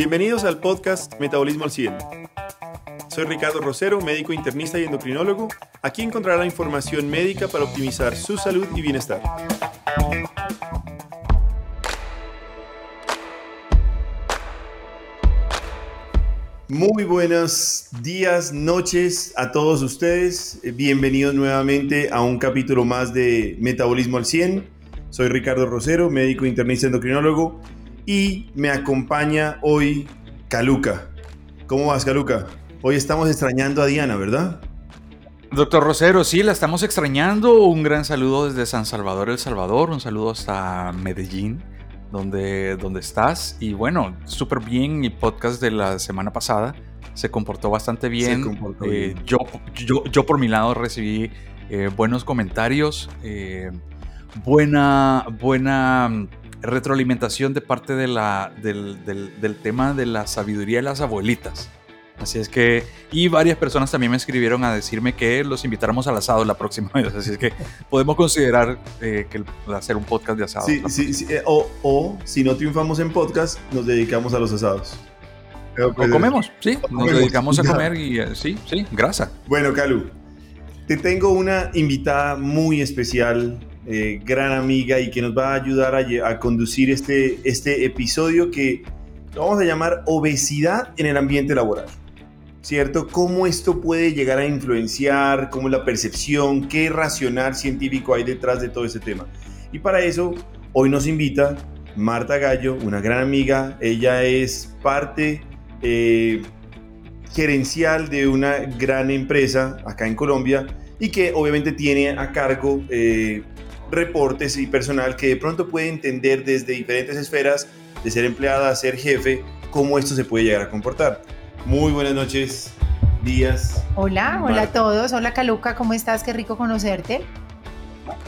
Bienvenidos al podcast Metabolismo al 100. Soy Ricardo Rosero, médico internista y endocrinólogo. Aquí encontrará información médica para optimizar su salud y bienestar. Muy buenos días, noches a todos ustedes. Bienvenidos nuevamente a un capítulo más de Metabolismo al 100. Soy Ricardo Rosero, médico internista endocrinólogo y me acompaña hoy Caluca. ¿Cómo vas, Caluca? Hoy estamos extrañando a Diana, ¿verdad? Doctor Rosero, sí, la estamos extrañando. Un gran saludo desde San Salvador, El Salvador. Un saludo hasta Medellín donde, donde estás. Y bueno, súper bien. El podcast de la semana pasada se comportó bastante bien. Eh, yo, yo, yo, por mi lado recibí eh, buenos comentarios, eh, buena, buena retroalimentación de parte de la, del, del, del tema de la sabiduría de las abuelitas. Así es que, y varias personas también me escribieron a decirme que los invitáramos al asado la próxima vez. Así es que podemos considerar eh, que hacer un podcast de asado. Sí, sí, sí eh, o, o, si no triunfamos en podcast, nos dedicamos a los asados. o comemos, sí, nos dedicamos a comer y eh, sí, sí, grasa. Bueno, Calu, te tengo una invitada muy especial, eh, gran amiga y que nos va a ayudar a, conducir este, este episodio que vamos a llamar obesidad en el ambiente laboral. ¿cierto? ¿Cómo esto puede llegar a influenciar? ¿Cómo la percepción? ¿Qué racional científico hay detrás de todo ese tema? Y para eso, hoy nos invita Marta Gallo, una gran amiga. Ella es parte eh, gerencial de una gran empresa acá en Colombia y que obviamente tiene a cargo eh, reportes y personal que de pronto puede entender desde diferentes esferas, de ser empleada a ser jefe, cómo esto se puede llegar a comportar. Muy buenas noches, días. Hola, hola a todos. Hola Caluca, ¿cómo estás? Qué rico conocerte.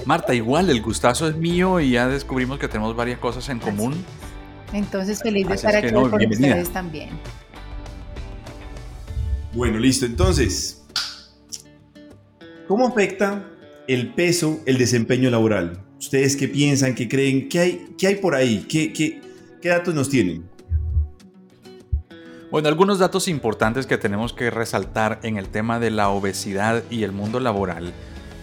Marta, igual, el gustazo es mío y ya descubrimos que tenemos varias cosas en común. Entonces, feliz de estar aquí no, con ustedes también. Bueno, listo. Entonces, ¿cómo afecta el peso el desempeño laboral? ¿Ustedes qué piensan, qué creen? ¿Qué hay, qué hay por ahí? ¿Qué, qué, qué datos nos tienen? Bueno, algunos datos importantes que tenemos que resaltar en el tema de la obesidad y el mundo laboral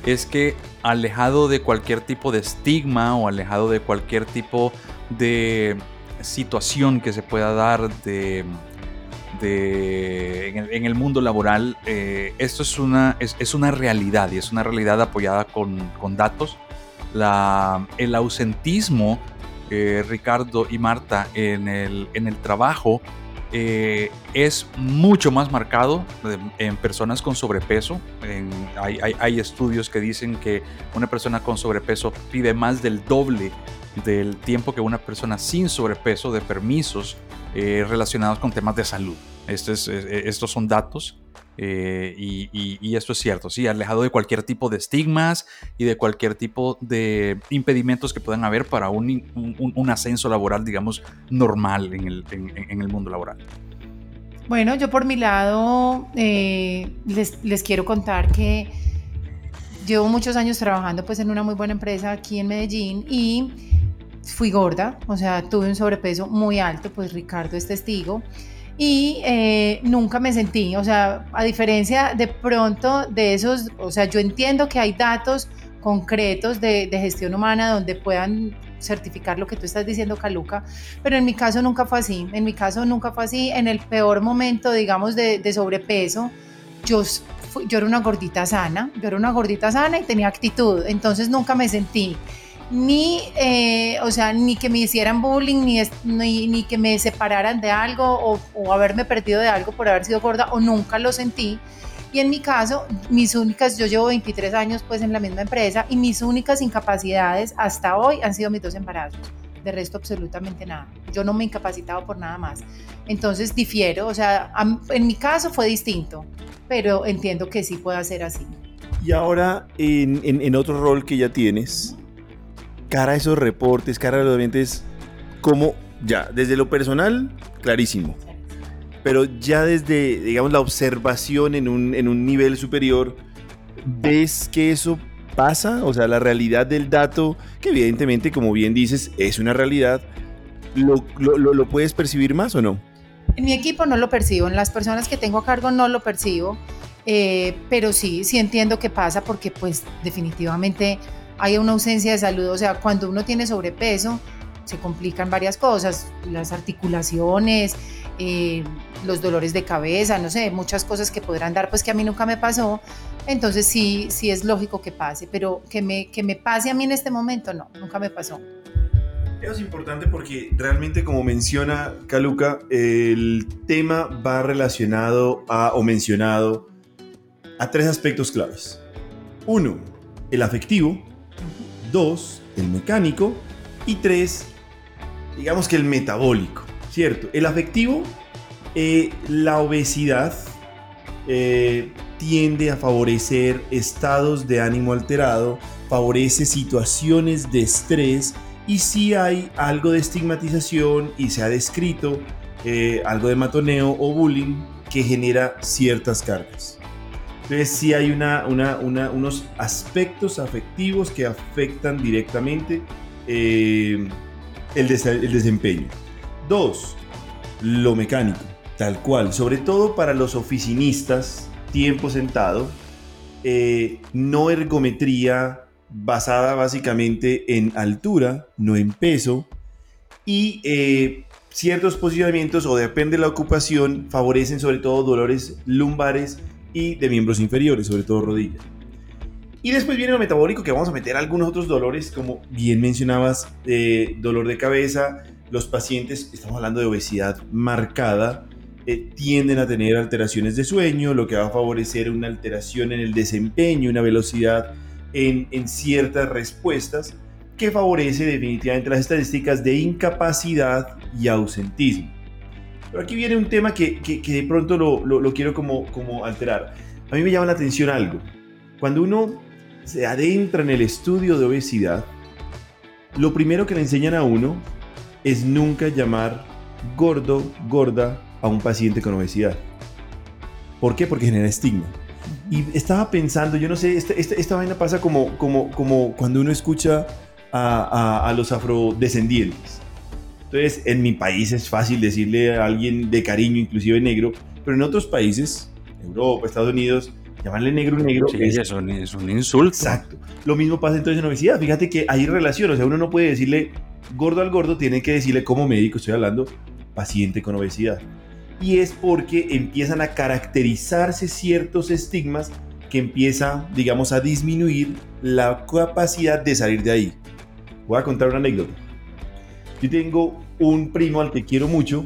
es que alejado de cualquier tipo de estigma o alejado de cualquier tipo de situación que se pueda dar de, en, el, mundo laboral, eh, esto es una, es, una realidad y es una realidad apoyada con, datos. La, el ausentismo, eh, Ricardo y Marta, en el, en el trabajo eh, es mucho más marcado en personas con sobrepeso. hay, estudios que dicen que una persona con sobrepeso pide más del doble del tiempo que una persona sin sobrepeso de permisos eh, relacionados con temas de salud. Estos son datos eh, y, esto es cierto, sí, alejado de cualquier tipo de estigmas y de cualquier tipo de impedimentos que puedan haber para un, ascenso laboral, digamos, normal en el, mundo laboral. Bueno, yo por mi lado eh, les, les, quiero contar que llevo muchos años trabajando pues en una muy buena empresa aquí en Medellín y fui gorda, o sea, tuve un sobrepeso muy alto, pues Ricardo es testigo y eh, nunca me sentí, o sea, a diferencia de pronto de esos, o sea, yo entiendo que hay datos concretos de, gestión humana donde puedan certificar lo que tú estás diciendo, Caluca, pero en mi caso nunca fue así, en mi caso nunca fue así, en el peor momento, digamos, de, de sobrepeso, yo, yo era una gordita sana, yo era una gordita sana y tenía actitud, entonces nunca me sentí ni, eh, o sea, ni que me hicieran bullying, ni, ni, que me separaran de algo o, haberme perdido de algo por haber sido gorda o nunca lo sentí. Y en mi caso, mis únicas, yo llevo 23 años pues en la misma empresa y mis únicas incapacidades hasta hoy han sido mis dos embarazos. De resto, absolutamente nada. Yo no me he incapacitado por nada más. Entonces, difiero, o sea, en mi caso fue distinto, pero entiendo que sí puede ser así. Y ahora, en, en, en otro rol que ya tienes, cara a esos reportes, cara a los ambientes, como ya, desde lo personal, clarísimo. Pero ya desde, digamos, la observación en un, en un nivel superior, ¿ves que eso pasa? O sea, la realidad del dato, que evidentemente, como bien dices, es una realidad, ¿lo, lo, lo puedes percibir más o no? En mi equipo no lo percibo, en las personas que tengo a cargo no lo percibo, eh, pero sí, sí entiendo qué pasa porque pues definitivamente hay una ausencia de salud, o sea, cuando uno tiene sobrepeso se complican varias cosas, las articulaciones, eh, los dolores de cabeza, no sé, muchas cosas que podrán dar, pues que a mí nunca me pasó, entonces sí, sí es lógico que pase, pero que me, que me pase a mí en este momento, no, nunca me pasó. Eso es importante porque realmente, como menciona Caluca, el tema va relacionado a, o mencionado a tres aspectos claves. Uno, el afectivo. Dos, el mecánico. Y tres, digamos que el metabólico, ¿cierto? El afectivo, eh, la obesidad eh, tiende a favorecer estados de ánimo alterado, favorece situaciones de estrés y si hay algo de estigmatización y se ha descrito eh, algo de matoneo o bullying que genera ciertas cargas. Entonces sí hay unos aspectos afectivos que afectan directamente eh, el, desempeño. Dos, lo mecánico, tal cual, sobre todo para los oficinistas, tiempo sentado, eh, no ergometría basada básicamente en altura, no en peso, y eh, ciertos posicionamientos o depende de la ocupación favorecen sobre todo dolores lumbares y de miembros inferiores, sobre todo rodillas. Y después viene lo metabólico, que vamos a meter algunos otros dolores, como bien mencionabas, eh, dolor de cabeza. Los pacientes, estamos hablando de obesidad marcada, eh, tienden a tener alteraciones de sueño, lo que va a favorecer una alteración en el desempeño, una velocidad en, ciertas respuestas que favorece definitivamente las estadísticas de incapacidad y ausentismo. Pero aquí viene un tema que, de pronto lo, quiero como, como alterar. A mí me llama la atención algo. Cuando uno se adentra en el estudio de obesidad, lo primero que le enseñan a uno es nunca llamar gordo, gorda a un paciente con obesidad. ¿Por qué? Porque genera estigma. Y estaba pensando, yo no sé, esta, esta, vaina pasa como, como, como cuando uno escucha a, a, los afrodescendientes. Entonces, en mi país es fácil decirle a alguien de cariño, inclusive negro, pero en otros países, Europa, Estados Unidos, llamarle negro negro sí, es, un, es, un, insulto. Exacto. Lo mismo pasa entonces en obesidad. Fíjate que hay relación, o sea, uno no puede decirle gordo al gordo, tiene que decirle como médico, estoy hablando, paciente con obesidad y es porque empiezan a caracterizarse ciertos estigmas que empieza, digamos, a disminuir la capacidad de salir de ahí. Voy a contar una anécdota. Yo tengo un primo al que quiero mucho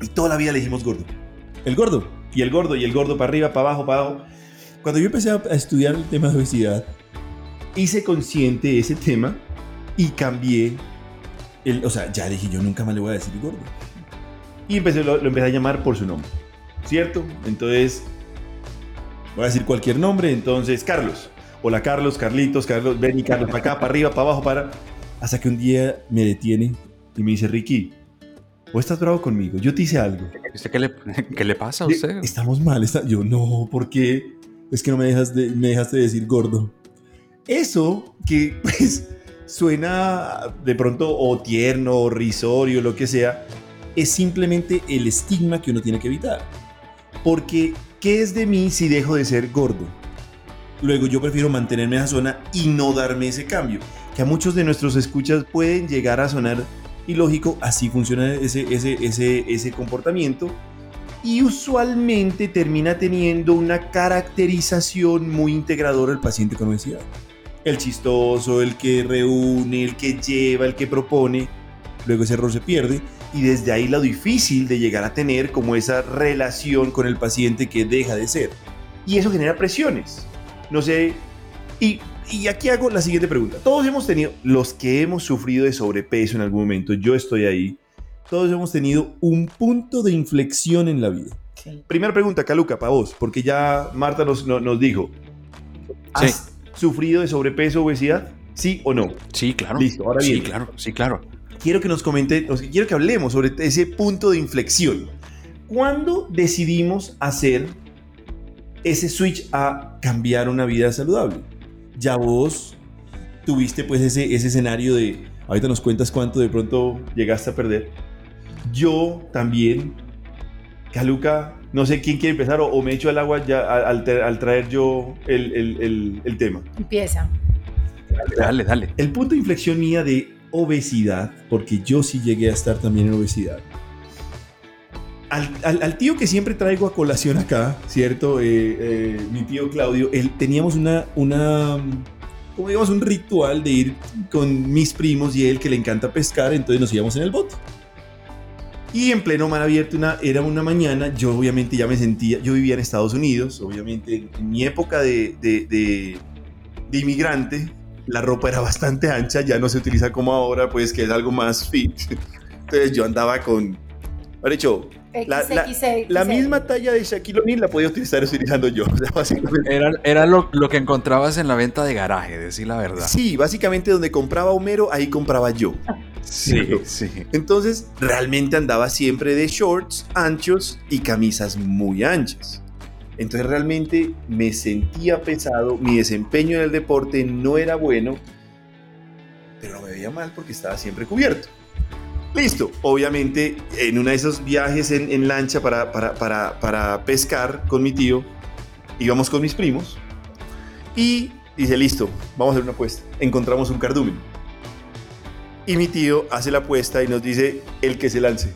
y toda la vida le dijimos gordo. El gordo, y el gordo, y el gordo para arriba, para abajo, para abajo. Cuando yo empecé a estudiar el tema de obesidad, hice consciente ese tema y cambié. El, o sea, ya dije, yo nunca más le voy a decir gordo y empecé, lo, empecé a llamar por su nombre, ¿cierto? Entonces, voy a decir cualquier nombre, entonces Carlos. Hola Carlos, Carlitos, Carlos, ven y Carlos, para acá, para arriba, para abajo, para... Hasta que un día me detiene y me dice, Ricky, ¿o estás bravo conmigo? Yo te hice algo. ¿Qué le, qué le pasa a usted? Estamos mal. Está... Yo, no, ¿por qué? Es que no me, dejas de, me dejaste de decir gordo. Eso que pues suena de pronto o tierno o risorio, lo que sea, es simplemente el estigma que uno tiene que evitar. Porque, ¿qué es de mí si dejo de ser gordo? Luego yo prefiero mantenerme en esa zona y no darme ese cambio. Que a muchos de nuestros escuchas pueden llegar a sonar ilógico, así funciona ese, ese, ese, ese comportamiento. Y usualmente termina teniendo una caracterización muy integradora del paciente con obesidad. El chistoso, el que reúne, el que lleva, el que propone. Luego ese error se pierde y desde ahí lo difícil de llegar a tener como esa relación con el paciente que deja de ser. Y eso genera presiones. No sé, y, y aquí hago la siguiente pregunta. Todos hemos tenido, los que hemos sufrido de sobrepeso en algún momento, yo estoy ahí, todos hemos tenido un punto de inflexión en la vida. Primera pregunta, Caluca, para vos, porque ya Marta nos, nos, dijo, ¿has sufrido de sobrepeso, obesidad? ¿Sí o no? Sí, claro. Listo, ahora bien. Sí, claro, sí, claro quiero que nos comente, quiero que hablemos sobre ese punto de inflexión. ¿Cuándo decidimos hacer ese switch a cambiar una vida saludable? Ya vos tuviste pues ese, ese escenario de, ahorita nos cuentas cuánto de pronto llegaste a perder. Yo también Caluca, no sé quién quiere empezar o, me echo al agua ya al, traer yo el, tema. Empieza. Dale, dale. El punto de inflexión mía de obesidad, porque yo sí llegué a estar también en obesidad. Al, tío que siempre traigo a colación acá, ¿cierto? Eh, eh, mi tío Claudio, él, teníamos una, una, como digamos, un ritual de ir con mis primos y él que le encanta pescar, entonces nos íbamos en el bote. Y en pleno mar abierto, una, era una mañana, yo obviamente ya me sentía, yo vivía en Estados Unidos, obviamente en mi época de, de, de, inmigrante, la ropa era bastante ancha, ya no se utiliza como ahora, pues que es algo más fit. Entonces yo andaba con, de hecho, la, la, misma talla de Shaquille O'Neal la podía utilizar utilizando yo. Era, era lo, lo, que encontrabas en la venta de garaje, decir la verdad. Sí, básicamente donde compraba Homero, ahí compraba yo. Sí, sí. Entonces, realmente andaba siempre de shorts anchos y camisas muy anchas. Entonces, realmente me sentía pesado, mi desempeño en el deporte no era bueno, pero no me veía mal porque estaba siempre cubierto. Listo, obviamente en uno de esos viajes en, lancha para, para, para, para pescar con mi tío, íbamos con mis primos y dice, listo, vamos a hacer una apuesta. Encontramos un cardumen y mi tío hace la apuesta y nos dice el que se lance.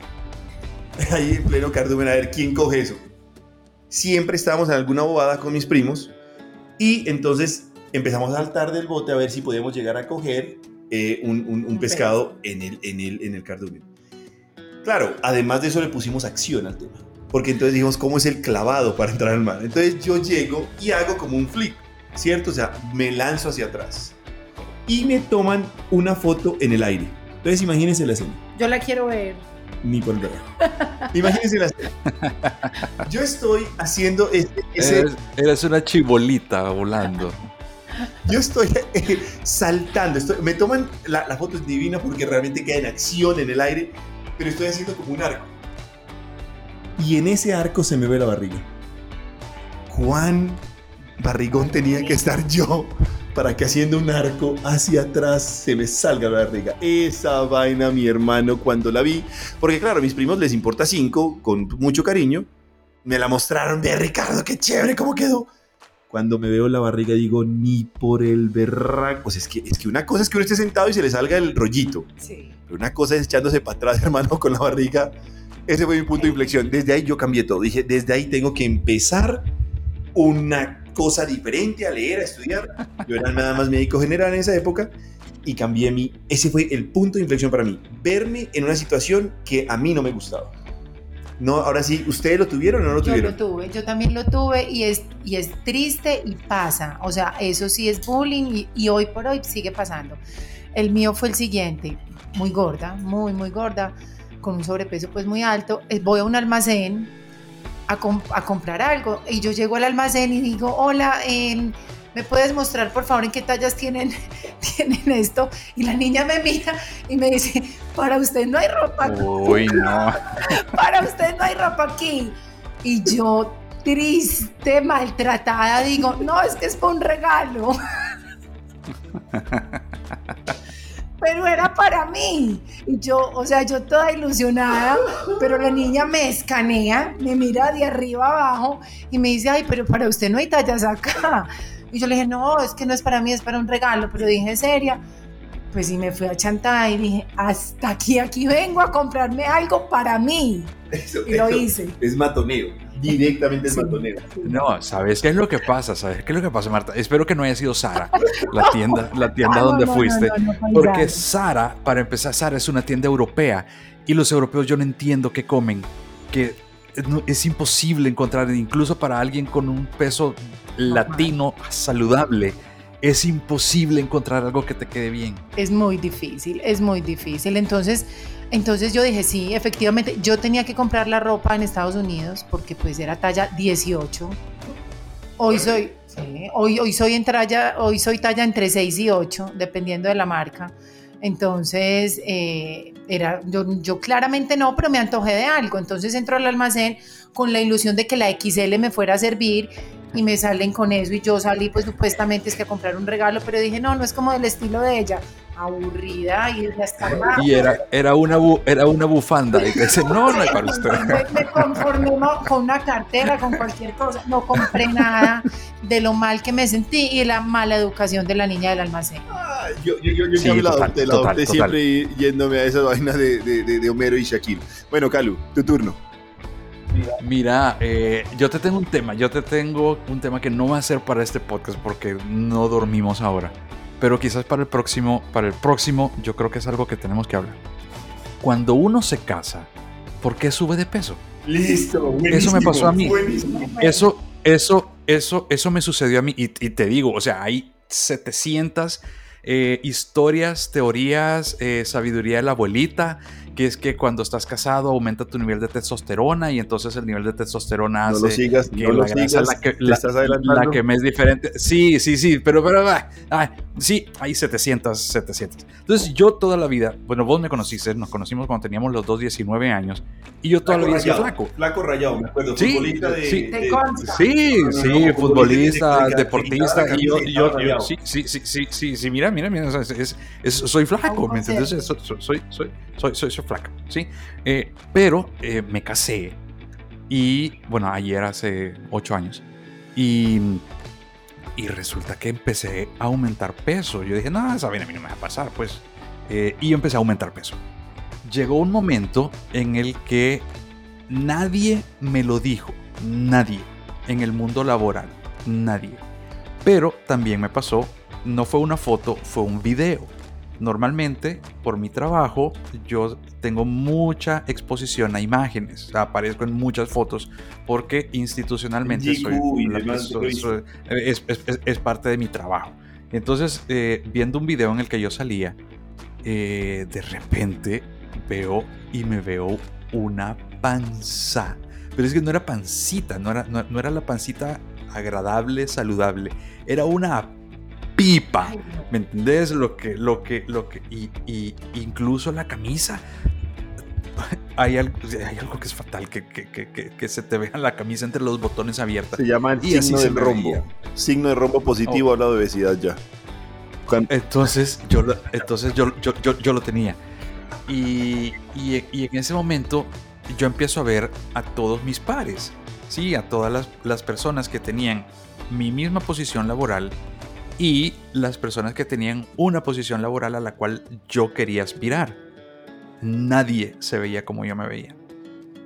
Ahí en pleno cardumen, a ver quién coge eso. Siempre estábamos en alguna bobada con mis primos y entonces empezamos a saltar del bote a ver si podíamos llegar a coger eh, un, pescado en el, en, el, en el cardumen. Claro, además de eso le pusimos acción al tema. Porque entonces dijimos, ¿cómo es el clavado para entrar al mar? Entonces yo llego y hago como un flip, ¿cierto? O sea, me lanzo hacia atrás y me toman una foto en el aire. Entonces imagínense la escena. Yo la quiero ver. Ni por ver. imagínense la escena. Yo estoy haciendo este, ese... Eres, una chibolita volando. Yo estoy eh, saltando, me toman, la, la, foto es divina porque realmente queda en acción en el aire, pero estoy haciendo como un arco. Y en ese arco se me ve la barriga. ¿Cuán barrigón tenía que estar yo para que haciendo un arco hacia atrás se me salga la barriga. Esa vaina, mi hermano, cuando la vi, porque claro, a mis primos les importa cinco, con mucho cariño, me la mostraron de Ricardo, qué chévere, cómo quedó. Cuando me veo la barriga digo, ni por el berraco. Pues es que, es que una cosa es que uno esté sentado y se le salga el rollito. Sí. Pero una cosa es echándose para atrás, hermano, con la barriga. Ese fue mi punto de inflexión. Desde ahí yo cambié todo. Dije, desde ahí tengo que empezar una cosa diferente a leer, a estudiar. Yo era nada más médico general en esa época y cambié mi... Ese fue el punto de inflexión para mí. Verme en una situación que a mí no me gustaba. No, ahora sí, ¿ustedes lo tuvieron o no lo tuvieron? Yo lo tuve, yo también lo tuve y es, y es triste y pasa. O sea, eso sí es bullying y, y hoy por hoy sigue pasando. El mío fue el siguiente, muy gorda, muy, muy gorda, con un sobrepeso pues muy alto. Eh, voy a un almacén a, comprar algo. Y yo llego al almacén y digo, hola, em, ¿me puedes mostrar por favor en qué tallas tienen, tienen esto? Y la niña me mira y me dice, para usted no hay ropa. Uy, no. para usted no hay ropa aquí. Y yo, triste, maltratada, digo, no, es que es para un regalo. pero era para mí. Y yo, o sea, yo toda ilusionada, pero la niña me escanea, me mira de arriba abajo y me dice, ay, pero para usted no hay tallas acá. Y yo le dije, no, es que no es para mí, es para un regalo, pero dije, seria. Pues sí, me fui a chantar y dije, hasta aquí, aquí vengo a comprarme algo para mí. y lo hice. Es matoneo directamente el matonero. No, ¿sabes qué es lo que pasa? ¿Sabes qué es lo que pasa, Marta? Espero que no haya sido Sara, la tienda, la tienda donde fuiste. porque Sara, para empezar, Sara es una tienda europea y los europeos yo no entiendo qué comen, que es imposible encontrar, incluso para alguien con un peso latino saludable, es imposible encontrar algo que te quede bien. Es muy difícil, es muy difícil. Entonces, entonces yo dije, sí, efectivamente, yo tenía que comprar la ropa en Estados Unidos porque pues era talla 18. Hoy soy, hoy, hoy soy en talla, hoy soy talla entre 6 y 8, dependiendo de la marca. Entonces, eh, era, yo, yo, claramente no, pero me antojé de algo. Entonces entro al almacén con la ilusión de que la XL me fuera a servir y me salen con eso y yo salí pues supuestamente es que a comprar un regalo, pero dije, no, no es como del estilo de ella. Aburrida y hasta Y era, era, una, era una bufanda. Y te dice, no, no es para usted. Me, conformé con una cartera, con cualquier cosa. No compré nada de lo mal que me sentí y la mala educación de la niña del almacén. yo yo, yo, yo sí, la adopté, la adopté siempre yéndome a esa vaina de, de, de, Homero y Shaquille. Bueno, Calu, tu turno. Mira, eh, yo te tengo un tema, yo te tengo un tema que no va a ser para este podcast porque no dormimos ahora pero quizás para el próximo, para el próximo yo creo que es algo que tenemos que hablar. Cuando uno se casa, ¿por qué sube de peso? Listo, Eso me pasó a mí. Eso, eso, eso, eso me sucedió a mí y, y te digo, o sea, hay 700 eh, historias, teorías, eh, sabiduría de la abuelita, que es que cuando estás casado aumenta tu nivel de testosterona y entonces el nivel de testosterona hace no lo sigas, que no la grasa la que, la, que me es diferente. Sí, sí, sí, pero, pero ah, sí, hay 700, 700. Entonces yo toda la vida, bueno, vos me conociste, nos conocimos cuando teníamos los dos 19 años y yo toda la vida rayado, flaco. Flaco rayado, me acuerdo, sí, futbolista de... Sí, de, sí, sí, futbolista, deportista, y yo, yo, yo, sí, sí, sí, sí, sí, sí, mira, mira, mira, es, es, soy flaco, ¿me entiendes? Soy, soy, soy, soy, soy, soy flaca, ¿sí? Eh, pero eh, me casé y, bueno, ayer hace ocho años y, y resulta que empecé a aumentar peso. Yo dije, no, esa bien a mí no me va a pasar, pues. Eh, y empecé a aumentar peso. Llegó un momento en el que nadie me lo dijo, nadie en el mundo laboral, nadie. Pero también me pasó, no fue una foto, fue un video. Normalmente, por mi trabajo, yo tengo mucha exposición a imágenes, aparezco en muchas fotos porque institucionalmente soy, es, parte de mi trabajo. Entonces, eh, viendo un video en el que yo salía, eh, de repente veo y me veo una panza. Pero es que no era pancita, no era, no era la pancita agradable, saludable. Era una pipa. ¿Me entendés? Lo que, lo que, lo que, y, incluso la camisa. Hay algo, hay algo que es fatal, que, que, se te vea la camisa entre los botones abiertos. Se llama el signo de rombo. Signo de rombo positivo oh. habla de obesidad ya. Entonces, yo, entonces yo, yo, yo, lo tenía. Y, y, y, en ese momento yo empiezo a ver a todos mis pares, ¿sí? a todas las, las personas que tenían mi misma posición laboral y las personas que tenían una posición laboral a la cual yo quería aspirar. Nadie se veía como yo me veía.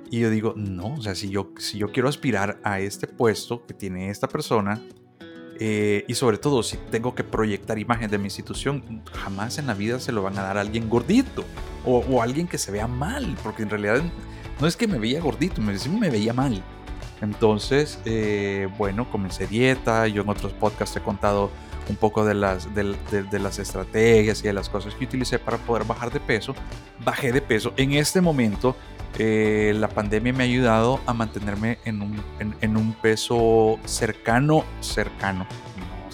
Y yo digo, no, o sea, si yo, si yo quiero aspirar a este puesto que tiene esta persona, eh, y sobre todo si tengo que proyectar imagen de mi institución, jamás en la vida se lo van a dar a alguien gordito o, o alguien que se vea mal, porque en realidad no es que me veía gordito, me, me veía mal. Entonces, eh, bueno, comencé dieta, yo en otros podcasts he contado un poco de las, de, las estrategias y de las cosas que utilicé para poder bajar de peso. Bajé de peso. En este momento, eh, la pandemia me ha ayudado a mantenerme en un, en, un peso cercano, cercano.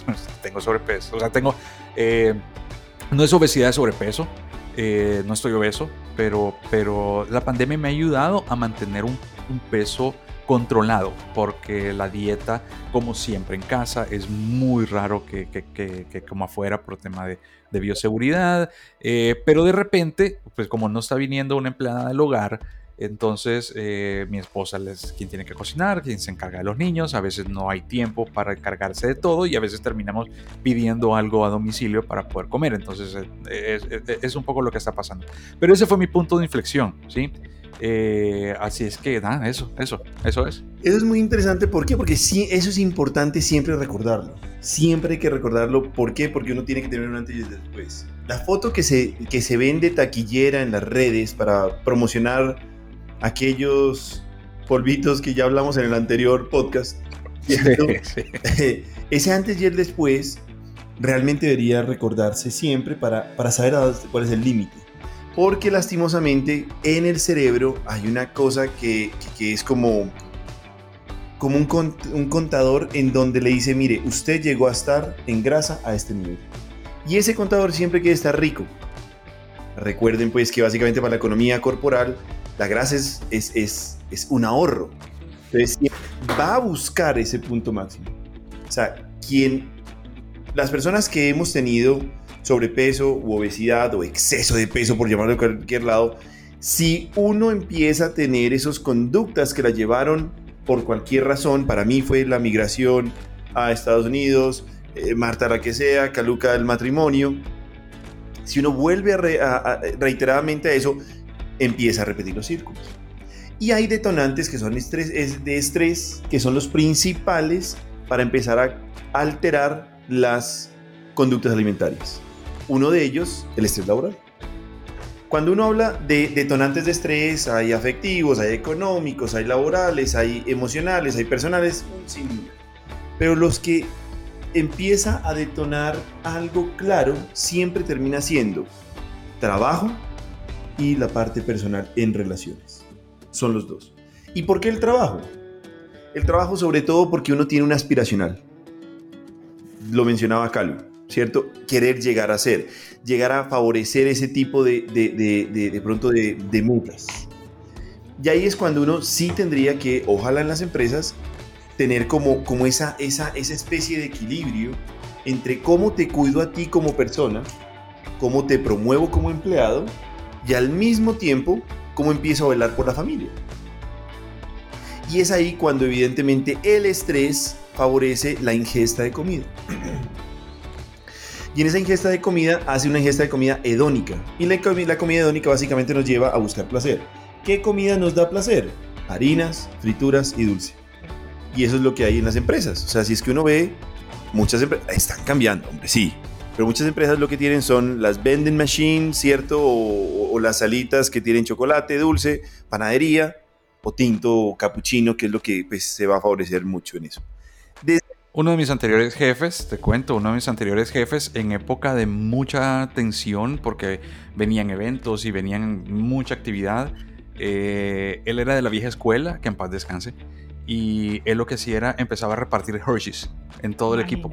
No, tengo sobrepeso. O sea, tengo... Eh, no es obesidad, es sobrepeso. Eh, no estoy obeso, pero, pero la pandemia me ha ayudado a mantener un, un peso controlado, porque la dieta, como siempre en casa, es muy raro que, que, como afuera por tema de, bioseguridad, eh, pero de repente, pues como no está viniendo una empleada del hogar, entonces eh, mi esposa es quien tiene que cocinar, quien se encarga de los niños, a veces no hay tiempo para encargarse de todo y a veces terminamos pidiendo algo a domicilio para poder comer, entonces eh, es, es un poco lo que está pasando. Pero ese fue mi punto de inflexión, ¿sí? Eh, así es que, nada, eso, eso, eso es. Eso es muy interesante, ¿por qué? Porque sí, eso es importante siempre recordarlo. Siempre hay que recordarlo, ¿por qué? Porque uno tiene que tener un antes y después. La foto que se, que se vende taquillera en las redes para promocionar aquellos polvitos que ya hablamos en el anterior podcast. Ese antes y el después realmente debería recordarse siempre para, para saber cuál es el límite porque lastimosamente en el cerebro hay una cosa que, es como, como un, contador en donde le dice, mire, usted llegó a estar en grasa a este nivel. Y ese contador siempre quiere estar rico. Recuerden pues que básicamente para la economía corporal la grasa es, es, es, es un ahorro. Entonces va a buscar ese punto máximo. O sea, quien, las personas que hemos tenido sobrepeso u obesidad o exceso de peso, por llamarlo de cualquier lado, si uno empieza a tener esas conductas que la llevaron por cualquier razón, para mí fue la migración a Estados Unidos, eh, Marta la que sea, Caluca del matrimonio, si uno vuelve a reiteradamente a eso, empieza a repetir los círculos. Y hay detonantes que son de estrés, que son los principales para empezar a alterar las conductas alimentarias. Uno de ellos, el estrés laboral. Cuando uno habla de detonantes de estrés, hay afectivos, hay económicos, hay laborales, hay emocionales, hay personales, sin Pero los que empieza a detonar algo claro siempre termina siendo trabajo y la parte personal en relaciones. Son los dos. ¿Y por qué el trabajo? El trabajo sobre todo porque uno tiene un aspiracional. Lo mencionaba Calu, ¿cierto? Querer llegar a ser, llegar a favorecer ese tipo de, de, de, pronto de, de mutas. Y ahí es cuando uno sí tendría que, ojalá en las empresas, tener como, como esa, esa, esa especie de equilibrio entre cómo te cuido a ti como persona, cómo te promuevo como empleado y al mismo tiempo cómo empiezo a velar por la familia. Y es ahí cuando evidentemente el estrés favorece la ingesta de comida. Y en esa ingesta de comida hace una ingesta de comida hedónica. Y la, la comida hedónica básicamente nos lleva a buscar placer. ¿Qué comida nos da placer? Harinas, frituras y dulce. Y eso es lo que hay en las empresas. O sea, si es que uno ve, muchas empresas están cambiando, hombre, sí. Pero muchas empresas lo que tienen son las vending machines, ¿cierto? O, las salitas que tienen chocolate, dulce, panadería, o tinto, o capuchino, que es lo que pues, se va a favorecer mucho en eso. Uno de mis anteriores jefes, te cuento, uno de mis anteriores jefes en época de mucha tensión, porque venían eventos y venían mucha actividad, eh, él era de la vieja escuela, que en paz descanse, y él lo que hacía era empezaba a repartir Hershey's en todo el equipo.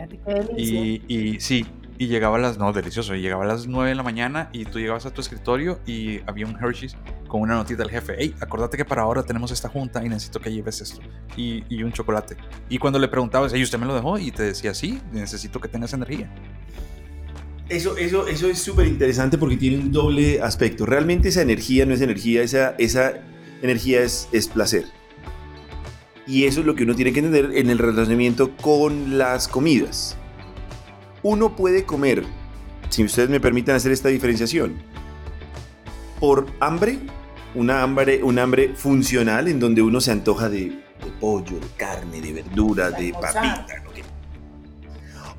Y, y, sí, y llegaba a las, no, delicioso, y llegaba a las 9 de la mañana y tú llegabas a tu escritorio y había un Hershey's con una notita del jefe, hey, acordate que para ahora tenemos esta junta y necesito que lleves esto, y, y un chocolate. Y cuando le preguntabas, hey, ¿usted me lo dejó? Y te decía, sí, necesito que tengas energía. Eso, eso, eso es súper interesante porque tiene un doble aspecto. Realmente esa energía no es energía, esa, esa energía es, es placer. Y eso es lo que uno tiene que entender en el relacionamiento con las comidas. Uno puede comer, si ustedes me permiten hacer esta diferenciación, por hambre, una hambre, un hambre funcional en donde uno se antoja de, pollo, de carne, de verdura, de papita.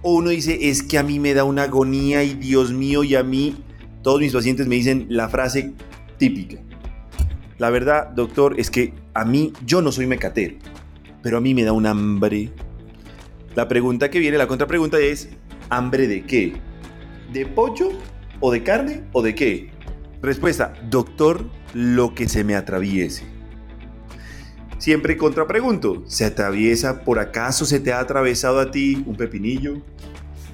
O uno dice, es que a mí me da una agonía y Dios mío, y a mí, todos mis pacientes me dicen la frase típica. La verdad, doctor, es que a mí, yo no soy mecatero pero a mí me da un hambre. La pregunta que viene, la contrapregunta es, ¿hambre de qué? ¿De pollo o de carne o de qué? Respuesta, doctor, lo que se me atraviese. Siempre contrapregunto, ¿se atraviesa por acaso se te ha atravesado a ti un pepinillo?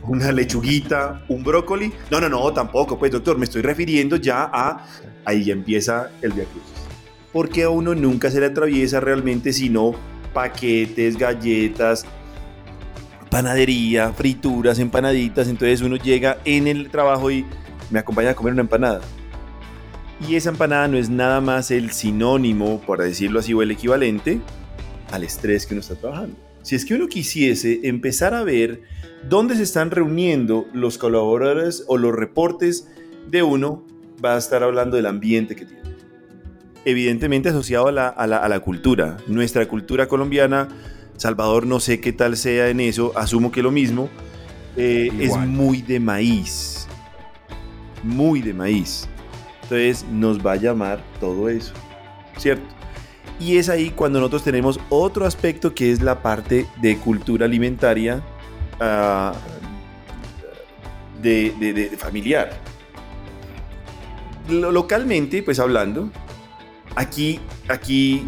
¿Una lechuguita? ¿Un brócoli? No, no, no, tampoco, pues doctor, me estoy refiriendo ya a... Ahí ya empieza el diagnóstico. Porque a uno nunca se le atraviesa realmente sino paquetes, galletas, panadería, frituras, empanaditas. Entonces uno llega en el trabajo y me acompaña a comer una empanada. Y esa empanada no es nada más el sinónimo, por decirlo así, o el equivalente al estrés que uno está trabajando. Si es que uno quisiese empezar a ver dónde se están reuniendo los colaboradores o los reportes de uno, va a estar hablando del ambiente que tiene evidentemente asociado a la, cultura. Nuestra cultura colombiana, Salvador no sé qué tal sea en eso, asumo que lo mismo, eh, es muy de maíz. Muy de maíz. Entonces nos va a llamar todo eso, ¿cierto? Y es ahí cuando nosotros tenemos otro aspecto que es la parte de cultura alimentaria ah, de, familiar. Localmente, pues hablando, aquí, aquí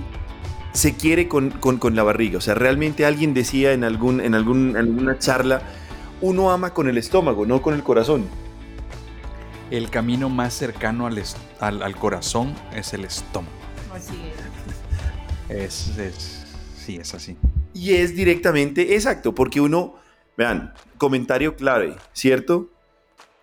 se quiere con, la barriga. O sea, realmente alguien decía en, algún, en, algún, alguna charla, uno ama con el estómago, no con el corazón. El camino más cercano al, al, corazón es el estómago. Así es. Es, Sí, es así. Y es directamente exacto, porque uno, vean, comentario clave, ¿cierto?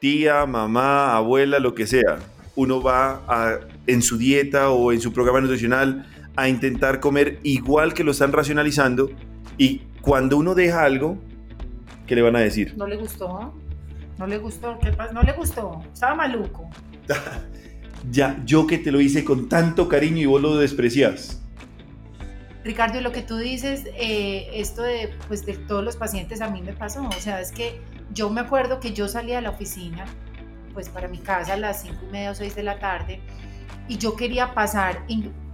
tía, mamá, abuela, lo que sea, uno va a, en su dieta o en su programa nutricional a intentar comer igual que lo están racionalizando y cuando uno deja algo, ¿qué le van a decir? No le gustó, no le gustó, ¿qué pasa? No le gustó, estaba maluco. ya, yo que te lo hice con tanto cariño y vos lo desprecias. Ricardo, lo que tú dices, eh, esto de, pues, de todos los pacientes a mí me pasó, o sea, es que yo me acuerdo que yo salía de la oficina, pues para mi casa a las 5 y media o 6 de la tarde, y yo quería pasar,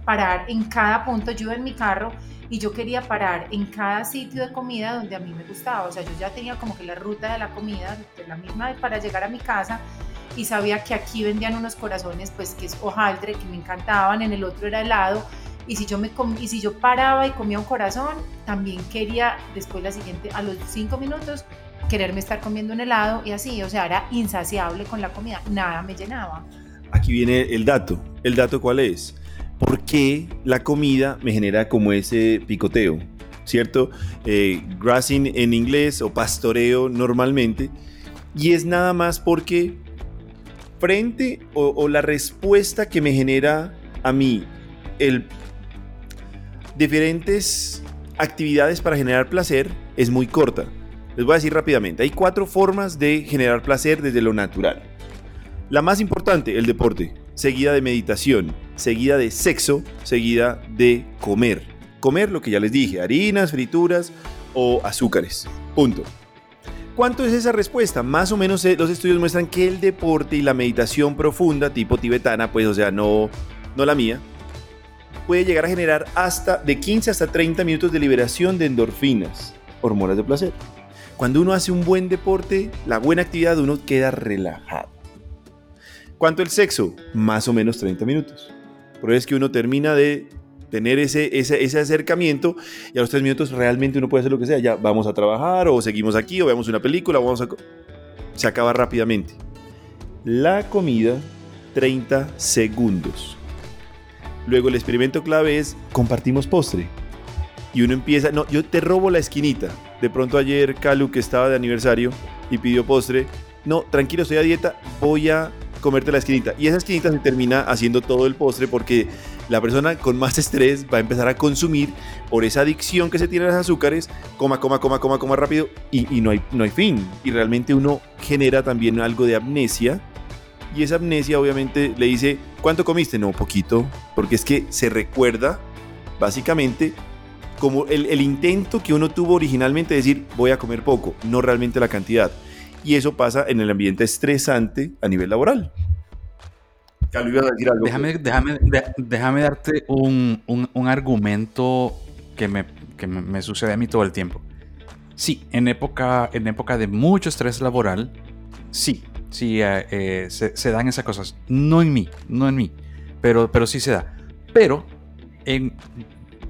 parar en cada punto, yo en mi carro, y yo quería parar en cada sitio de comida donde a mí me gustaba, o sea, yo ya tenía como que la ruta de la comida, de la misma para llegar a mi casa, y sabía que aquí vendían unos corazones, pues que es hojaldre, que me encantaban, en el otro era helado, y si yo me y si yo paraba y comía un corazón, también quería después la siguiente a los cinco minutos quererme estar comiendo un helado y así, o sea, era insaciable con la comida, nada me llenaba. Aquí viene el dato. ¿El dato cuál es? ¿Por qué la comida me genera como ese picoteo? ¿Cierto? Eh, grassing en inglés o pastoreo normalmente. Y es nada más porque frente o, o la respuesta que me genera a mí el diferentes actividades para generar placer es muy corta. Les voy a decir rápidamente, hay cuatro formas de generar placer desde lo natural. La más importante, el deporte, seguida de meditación, seguida de sexo, seguida de comer. Comer lo que ya les dije, harinas, frituras o azúcares. Punto. ¿Cuánto es esa respuesta? Más o menos eh, los estudios muestran que el deporte y la meditación profunda, tipo tibetana, pues o sea, no, no la mía, puede llegar a generar hasta de 15 hasta 30 minutos de liberación de endorfinas, hormonas de placer. Cuando uno hace un buen deporte, la buena actividad, uno queda relajado. ¿Cuánto el sexo? Más o menos 30 minutos. Pero es que uno termina de tener ese, ese, ese, acercamiento y a los 3 minutos realmente uno puede hacer lo que sea. Ya vamos a trabajar o seguimos aquí o vemos una película o vamos a... Se acaba rápidamente. La comida, 30 segundos. Luego el experimento clave es compartimos postre. Y uno empieza, no, yo te robo la esquinita. De pronto ayer Calu, que estaba de aniversario y pidió postre, no, tranquilo, estoy a dieta, voy a comerte la esquinita. Y esa esquinita se termina haciendo todo el postre porque la persona con más estrés va a empezar a consumir por esa adicción que se tiene a los azúcares, coma, coma, coma, coma, coma rápido y, y no, hay, no hay fin. Y realmente uno genera también algo de amnesia y esa amnesia obviamente le dice, ¿cuánto comiste? No, poquito, porque es que se recuerda básicamente como el, intento que uno tuvo originalmente de decir, voy a comer poco, no realmente la cantidad. Y eso pasa en el ambiente estresante a nivel laboral. Déjame, déjame, déjame darte un, un, argumento que, me, que me, sucede a mí todo el tiempo. Sí, en época, en época de mucho estrés laboral, sí, sí eh, eh, se, dan esas cosas. No en mí, no en mí, pero, pero sí se da. Pero en,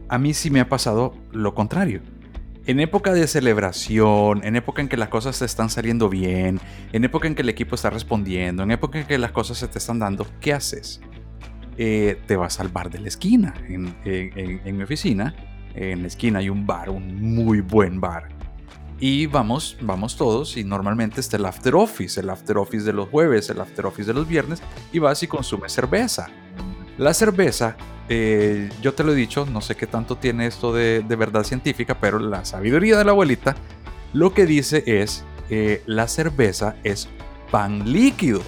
a mí sí me ha pasado lo contrario. En época de celebración, en época en que las cosas te están saliendo bien, en época en que el equipo está respondiendo, en época en que las cosas se te están dando, ¿qué haces? Eh, te vas al bar de la esquina. En, mi oficina, en la esquina hay un bar, un muy buen bar y vamos, vamos todos y normalmente está el after office, el after office de los jueves, el after office de los viernes y vas y consumes cerveza. La cerveza, eh, yo te lo he dicho, no sé qué tanto tiene esto de, verdad científica, pero la sabiduría de la abuelita lo que dice es, eh, la cerveza es pan líquido,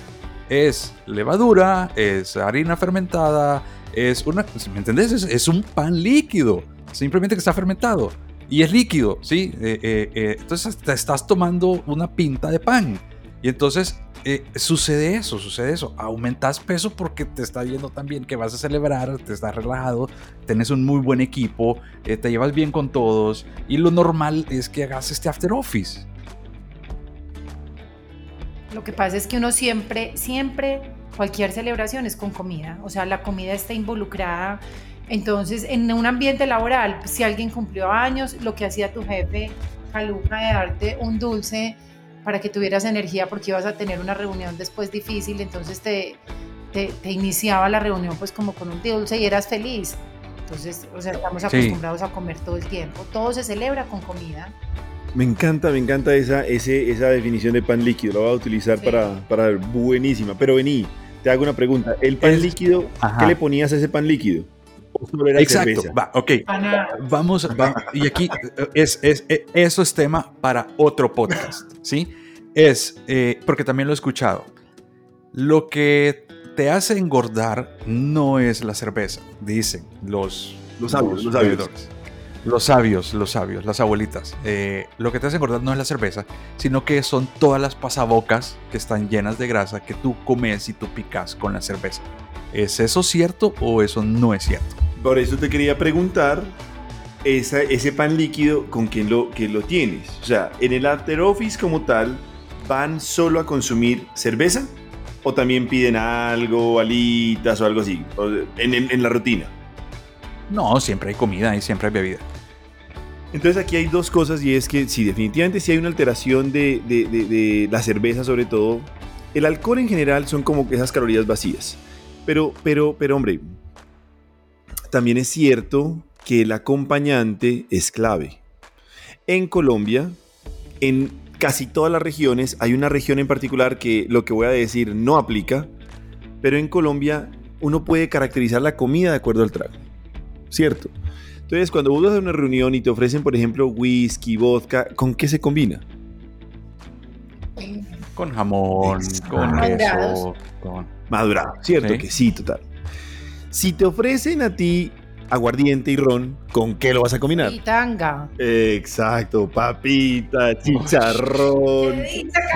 es levadura, es harina fermentada, es una, ¿me entendés? es un pan líquido, simplemente que está fermentado y es líquido, ¿sí? Eh, eh, eh, entonces te estás tomando una pinta de pan. Y entonces sucede eso, sucede eso. Aumentas peso porque te está yendo tan bien que vas a celebrar, te estás relajado, tienes un muy buen equipo, te llevas bien con todos. Y lo normal es que hagas este after office. Lo que pasa es que uno siempre, siempre, cualquier celebración es con comida. O sea, la comida está involucrada entonces, en un ambiente laboral, si alguien cumplió años, lo que hacía tu jefe, Caluca, de darte un dulce para que tuvieras energía porque ibas a tener una reunión después difícil, entonces te, te, iniciaba la reunión pues como con un dulce y eras feliz. Entonces, o sea, estamos acostumbrados a comer todo el tiempo. Todo se celebra con comida. Me encanta, me encanta esa, ese, esa definición de pan líquido. La voy a utilizar Sí. para, para buenísima. Pero vení, te hago una pregunta. ¿El pan Es- líquido, Ajá. qué le ponías a ese pan líquido? ¿O solo era Exacto, cerveza? va, ok. Vamos, va- y aquí eh, es, es- eh, eso es tema para otro podcast, ¿sí? Es, eh, porque también lo he escuchado, lo que te hace engordar no es la cerveza, dicen los, Los sabios, los sabios. Los sabios, los sabios, las abuelitas. Eh, lo que te hace engordar no es la cerveza, sino que son todas las pasabocas que están llenas de grasa que tú comes y tú picas con la cerveza. ¿Es eso cierto o eso no es cierto? Por eso te quería preguntar esa- ese pan líquido con quién lo, quién lo tienes. O sea, en el after office como tal, ¿van solo a consumir cerveza? ¿O también piden algo, alitas o algo así? En- en- en la rutina. No, siempre hay comida y siempre hay bebida. Entonces aquí hay dos cosas y es que sí, definitivamente sí hay una alteración de, de- de- de la cerveza sobre todo. El alcohol en general son como esas calorías vacías. Pero, pero, pero hombre, también es cierto que el acompañante es clave. En Colombia, en casi todas las regiones, hay una región en particular que lo que voy a decir no aplica, pero en Colombia uno puede caracterizar la comida de acuerdo al trago. ¿Cierto? Entonces, cuando vos vas a una reunión y te ofrecen, por ejemplo, whisky, vodka, ¿con qué se combina? Con jamón, con queso, con... Madurado, ¿cierto? Sí. Que sí, total. Si te ofrecen a ti aguardiente y ron, ¿con qué lo vas a combinar? y tanga. Exacto, papita, chicharrón.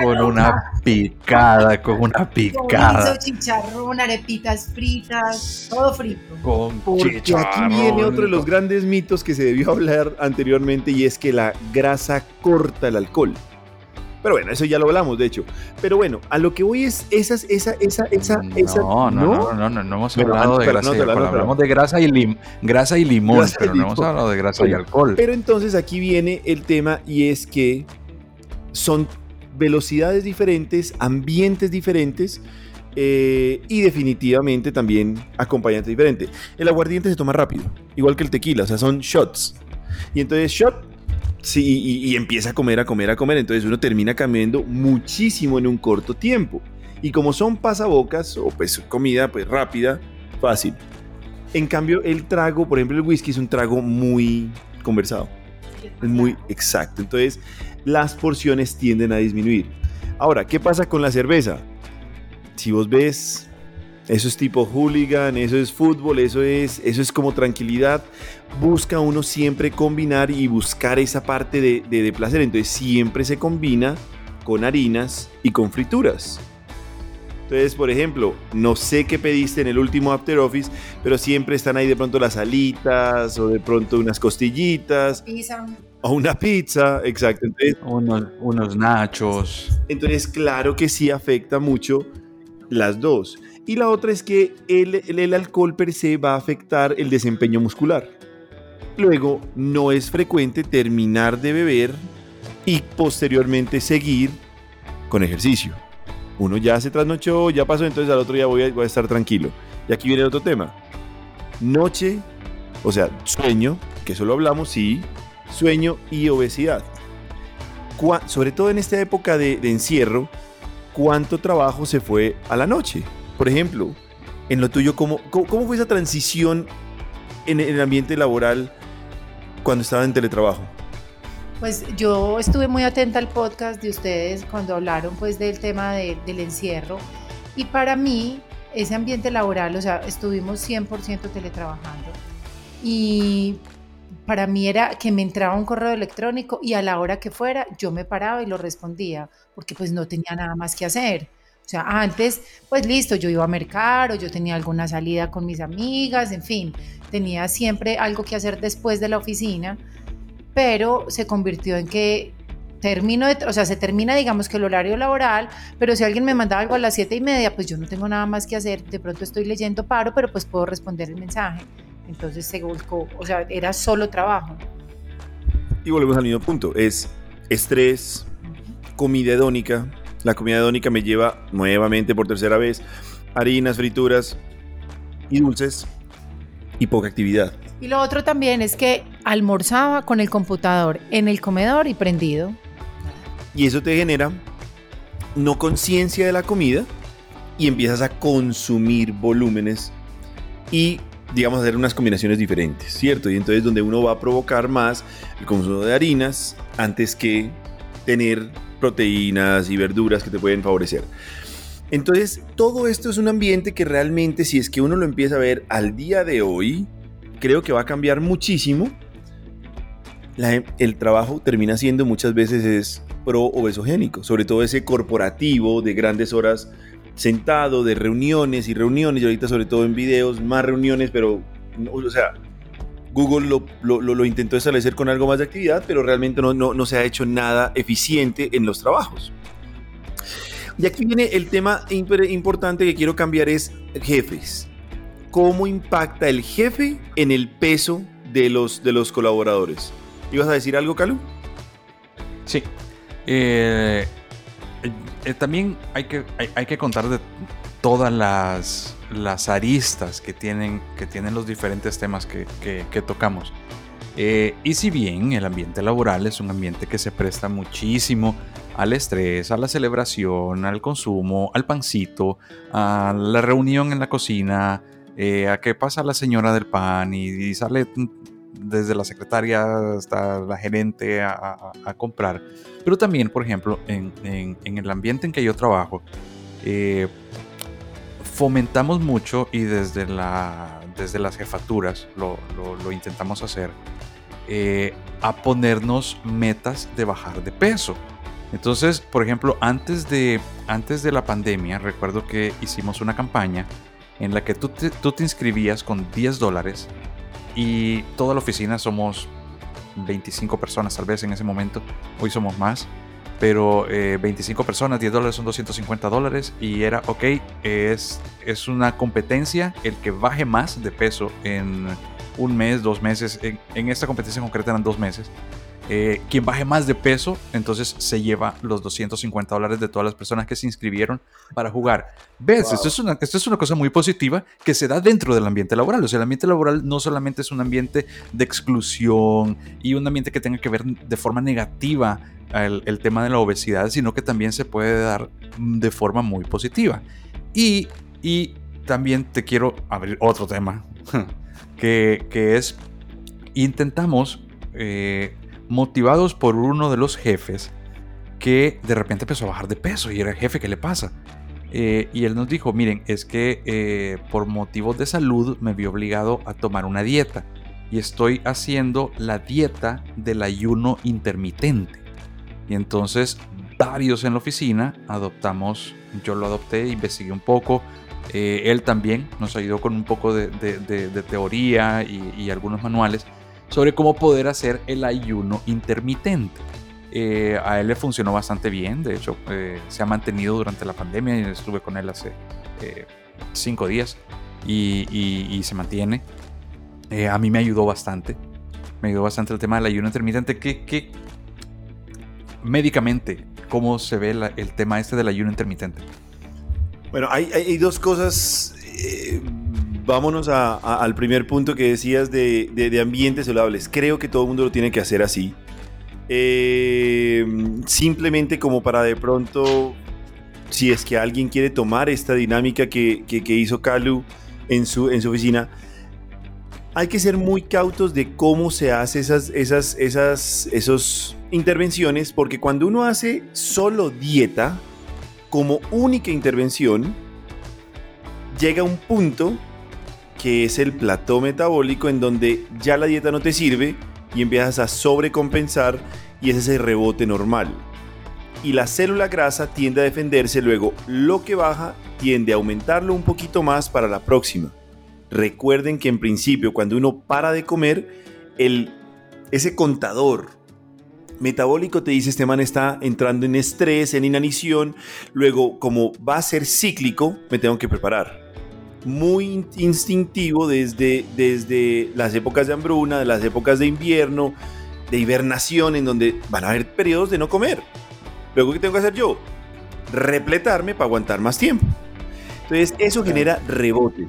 con una picada, con una picada. Chorizo, chicharrón, arepitas fritas, todo frito. Con Porque aquí viene otro de los grandes mitos que se debió hablar anteriormente y es que la grasa corta el alcohol. Pero bueno, eso ya lo hablamos, de hecho. Pero bueno, a lo que voy es esas, esa, esa, esa, esa. No, no, no, no, no, no hemos hablado de grasa no y hablamos, de grasa y, lim- grasa y limón, Grasa y pero no hemos hablado de grasa y alcohol. Pero entonces aquí viene el tema y es que son velocidades diferentes, ambientes diferentes eh, y definitivamente también acompañantes diferentes. El aguardiente se toma rápido, igual que el tequila, o sea, son shots. Y entonces shot, sí, y, y empieza a comer, a comer, a comer. Entonces uno termina comiendo muchísimo en un corto tiempo. Y como son pasabocas o pues comida pues rápida, fácil. En cambio, el trago, por ejemplo, el whisky es un trago muy conversado. Es muy exacto. Entonces, las porciones tienden a disminuir. Ahora, ¿qué pasa con la cerveza? Si vos ves, eso es tipo hooligan, eso es fútbol, eso es, eso es como tranquilidad. Busca uno siempre combinar y buscar esa parte de, de- de placer. Entonces, siempre se combina con harinas y con frituras. Entonces, por ejemplo, no sé qué pediste en el último After Office, pero siempre están ahí de pronto las alitas o de pronto unas costillitas Pizza. o una pizza, exacto. Entonces, Unos, unos nachos. entonces, claro que sí afecta mucho las dos. Y la otra es que el, alcohol per se va a afectar el desempeño muscular. Luego, no es frecuente terminar de beber y posteriormente seguir con ejercicio. Uno ya se trasnochó, ya pasó, entonces al otro día voy a, voy a estar tranquilo. Y aquí viene otro tema. Noche, o sea, sueño, que eso lo hablamos, sí, sueño y obesidad. Sobre todo en esta época de encierro, ¿cuánto trabajo se fue a la noche? Por ejemplo, en lo tuyo, ¿cómo, cómo, fue esa transición en el ambiente laboral cuando estaba en teletrabajo? Pues yo estuve muy atenta al podcast de ustedes cuando hablaron pues del tema de- del encierro y para mí ese ambiente laboral, o sea, estuvimos 100% teletrabajando y para mí era que me entraba un correo electrónico y a la hora que fuera yo me paraba y lo respondía porque pues no tenía nada más que hacer. O sea, antes, pues listo, yo iba a mercar o yo tenía alguna salida con mis amigas, en fin, tenía siempre algo que hacer después de la oficina pero se convirtió en que termino, de, o sea, se termina, digamos que el horario laboral, pero si alguien me manda algo a las siete y media, pues yo no tengo nada más que hacer, de pronto estoy leyendo paro, pero pues puedo responder el mensaje. Entonces se volcó, o sea, era solo trabajo. Y volvemos al mismo punto, es estrés, comida hedónica. La comida hedónica me lleva nuevamente por tercera vez harinas, frituras y dulces y poca actividad. Y lo otro también es que almorzaba con el computador en el comedor y prendido. Y eso te genera no conciencia de la comida y empiezas a consumir volúmenes y digamos hacer unas combinaciones diferentes, ¿cierto? Y entonces donde uno va a provocar más el consumo de harinas antes que tener proteínas y verduras que te pueden favorecer. Entonces, todo esto es un ambiente que realmente, si es que uno lo empieza a ver al día de hoy, creo que va a cambiar muchísimo. el trabajo termina siendo muchas veces es pro obesogénico, sobre todo ese corporativo de grandes horas sentado, de reuniones y reuniones, y ahorita sobre todo en videos, más reuniones, pero, o sea, Google lo, lo, lo, intentó establecer con algo más de actividad, pero realmente no, no, no se ha hecho nada eficiente en los trabajos. Y aquí viene el tema importante que quiero cambiar es jefes. ¿Cómo impacta el jefe en el peso de los, de los colaboradores? ¿Ibas a decir algo, Calu? Sí. Eh, eh, también hay que, hay, que contar de todas las, las, aristas que tienen, que tienen los diferentes temas que, que, tocamos. Eh, y si bien el ambiente laboral es un ambiente que se presta muchísimo al estrés, a la celebración, al consumo, al pancito, a la reunión en la cocina, eh, a que pasa la señora del pan y, sale desde la secretaria hasta la gerente a, a comprar pero también, por ejemplo, en, el ambiente en que yo trabajo, eh, fomentamos mucho y desde, la, desde las jefaturas lo, intentamos hacer, eh, a ponernos metas de bajar de peso. Entonces, por ejemplo, antes de, antes de la pandemia, recuerdo que hicimos una campaña en la que tú te, tú te inscribías con 10 dólares y toda la oficina somos 25 personas tal vez en ese momento, hoy somos más, pero 25 eh, personas, 10 dólares son 250 dólares y era, ok, es, es una competencia el que baje más de peso en un mes, dos meses, en, en esta competencia concreta eran dos meses, eh, quien baje más de peso, entonces se lleva los 250 dólares de todas las personas que se inscribieron para jugar. ¿Ves? Esto, es una, esto es una cosa muy positiva que se da dentro del ambiente laboral. O sea, el ambiente laboral no solamente es un ambiente de exclusión y un ambiente que tenga que ver de forma negativa el, el tema de la obesidad, sino que también se puede dar de forma muy positiva. Y, y también te quiero abrir otro tema, que, que es, intentamos... Eh, motivados por uno de los jefes que de repente empezó a bajar de peso y era el jefe, ¿qué le pasa? Eh, y él nos dijo, miren, es que eh, por motivos de salud me vi obligado a tomar una dieta y estoy haciendo la dieta del ayuno intermitente. Y entonces varios en la oficina adoptamos, yo lo adopté, investigué un poco, eh, él también nos ayudó con un poco de, teoría y algunos manuales sobre cómo poder hacer el ayuno intermitente. Eh, a él le funcionó bastante bien, de hecho eh, se ha mantenido durante la pandemia y estuve con él hace eh, cinco días y, se mantiene. a mí me ayudó bastante, me ayudó bastante el tema del ayuno intermitente, que, médicamente, ¿cómo se ve el tema este del ayuno intermitente? Bueno, hay dos cosas vámonos al primer punto que decías de, ambientes saludables. Creo que todo el mundo lo tiene que hacer así. Eh, simplemente como para de pronto, si es que alguien quiere tomar esta dinámica que, hizo Calu en su, en su oficina, hay que ser muy cautos de cómo se hace esas, esas, esas esos intervenciones, porque cuando uno hace solo dieta como única intervención, llega un punto que es el plató metabólico en donde ya la dieta no te sirve y empiezas a sobrecompensar y es ese rebote normal. Y la célula grasa tiende a defenderse, luego lo que baja tiende a aumentarlo un poquito más para la próxima. Recuerden que en principio cuando uno para de comer, el, ese contador metabólico te dice este man está entrando en estrés, en inanición, luego como va a ser cíclico, me tengo que preparar muy instintivo desde, desde las épocas de hambruna, de las épocas de invierno, de hibernación, en donde van a haber periodos de no comer. Luego, ¿qué tengo que hacer yo? Repletarme para aguantar más tiempo. Entonces, eso genera rebotes.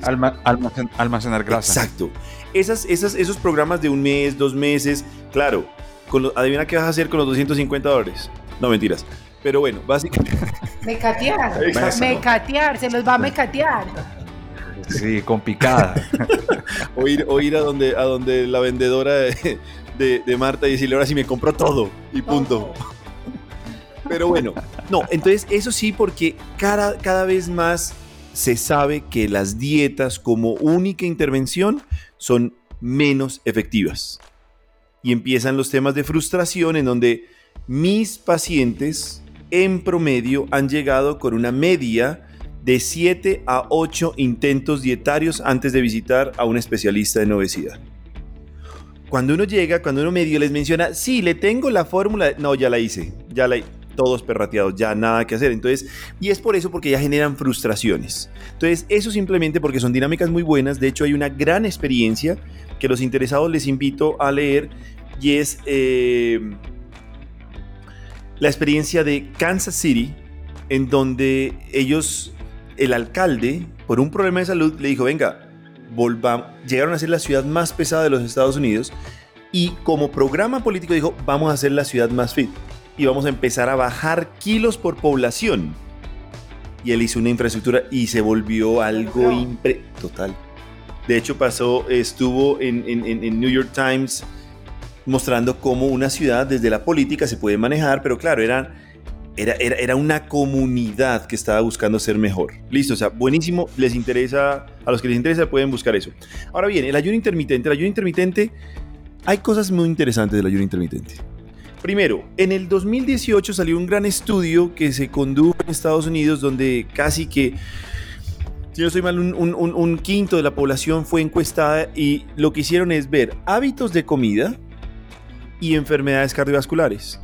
almacenar grasa. Exacto. Esas, esas, esos programas de un mes, dos meses, claro, con adivina qué vas a hacer con los 250 dólares. No, mentiras. Pero bueno, básicamente. Mecatear. Mecatear, se los va a mecatear. Sí, con picada. o, ir, o ir a donde, a donde la vendedora de, de, Marta y decirle, ahora sí me compró todo y punto. Pero bueno, no, entonces eso sí, porque cada, cada vez más se sabe que las dietas como única intervención son menos efectivas. Y empiezan los temas de frustración en donde mis pacientes en promedio han llegado con una media de 7 a 8 intentos dietarios antes de visitar a un especialista en obesidad. Cuando uno llega, cuando uno medio les menciona, sí, le tengo la fórmula, no, ya la hice, ya la todos perrateados, ya nada que hacer. Entonces, y es por eso porque ya generan frustraciones. Entonces, eso simplemente porque son dinámicas muy buenas. De hecho, hay una gran experiencia que los interesados les invito a leer y es eh, la experiencia de Kansas City, en donde ellos, el alcalde, por un problema de salud, le dijo, venga, volvamos, llegaron a ser la ciudad más pesada de los Estados Unidos y como programa político dijo, vamos a ser la ciudad más fit y vamos a empezar a bajar kilos por población. Y él hizo una infraestructura y se volvió algo impre total. De hecho pasó, estuvo en, en New York Times mostrando cómo una ciudad desde la política se puede manejar, pero claro, eran era, era, una comunidad que estaba buscando ser mejor. Listo, o sea, buenísimo. Les interesa, a los que les interesa pueden buscar eso. Ahora bien, el ayuno intermitente. El ayuno intermitente, hay cosas muy interesantes del ayuno intermitente. Primero, en el 2018 salió un gran estudio que se condujo en Estados Unidos donde casi que, si no estoy mal, un quinto de la población fue encuestada y lo que hicieron es ver hábitos de comida y enfermedades cardiovasculares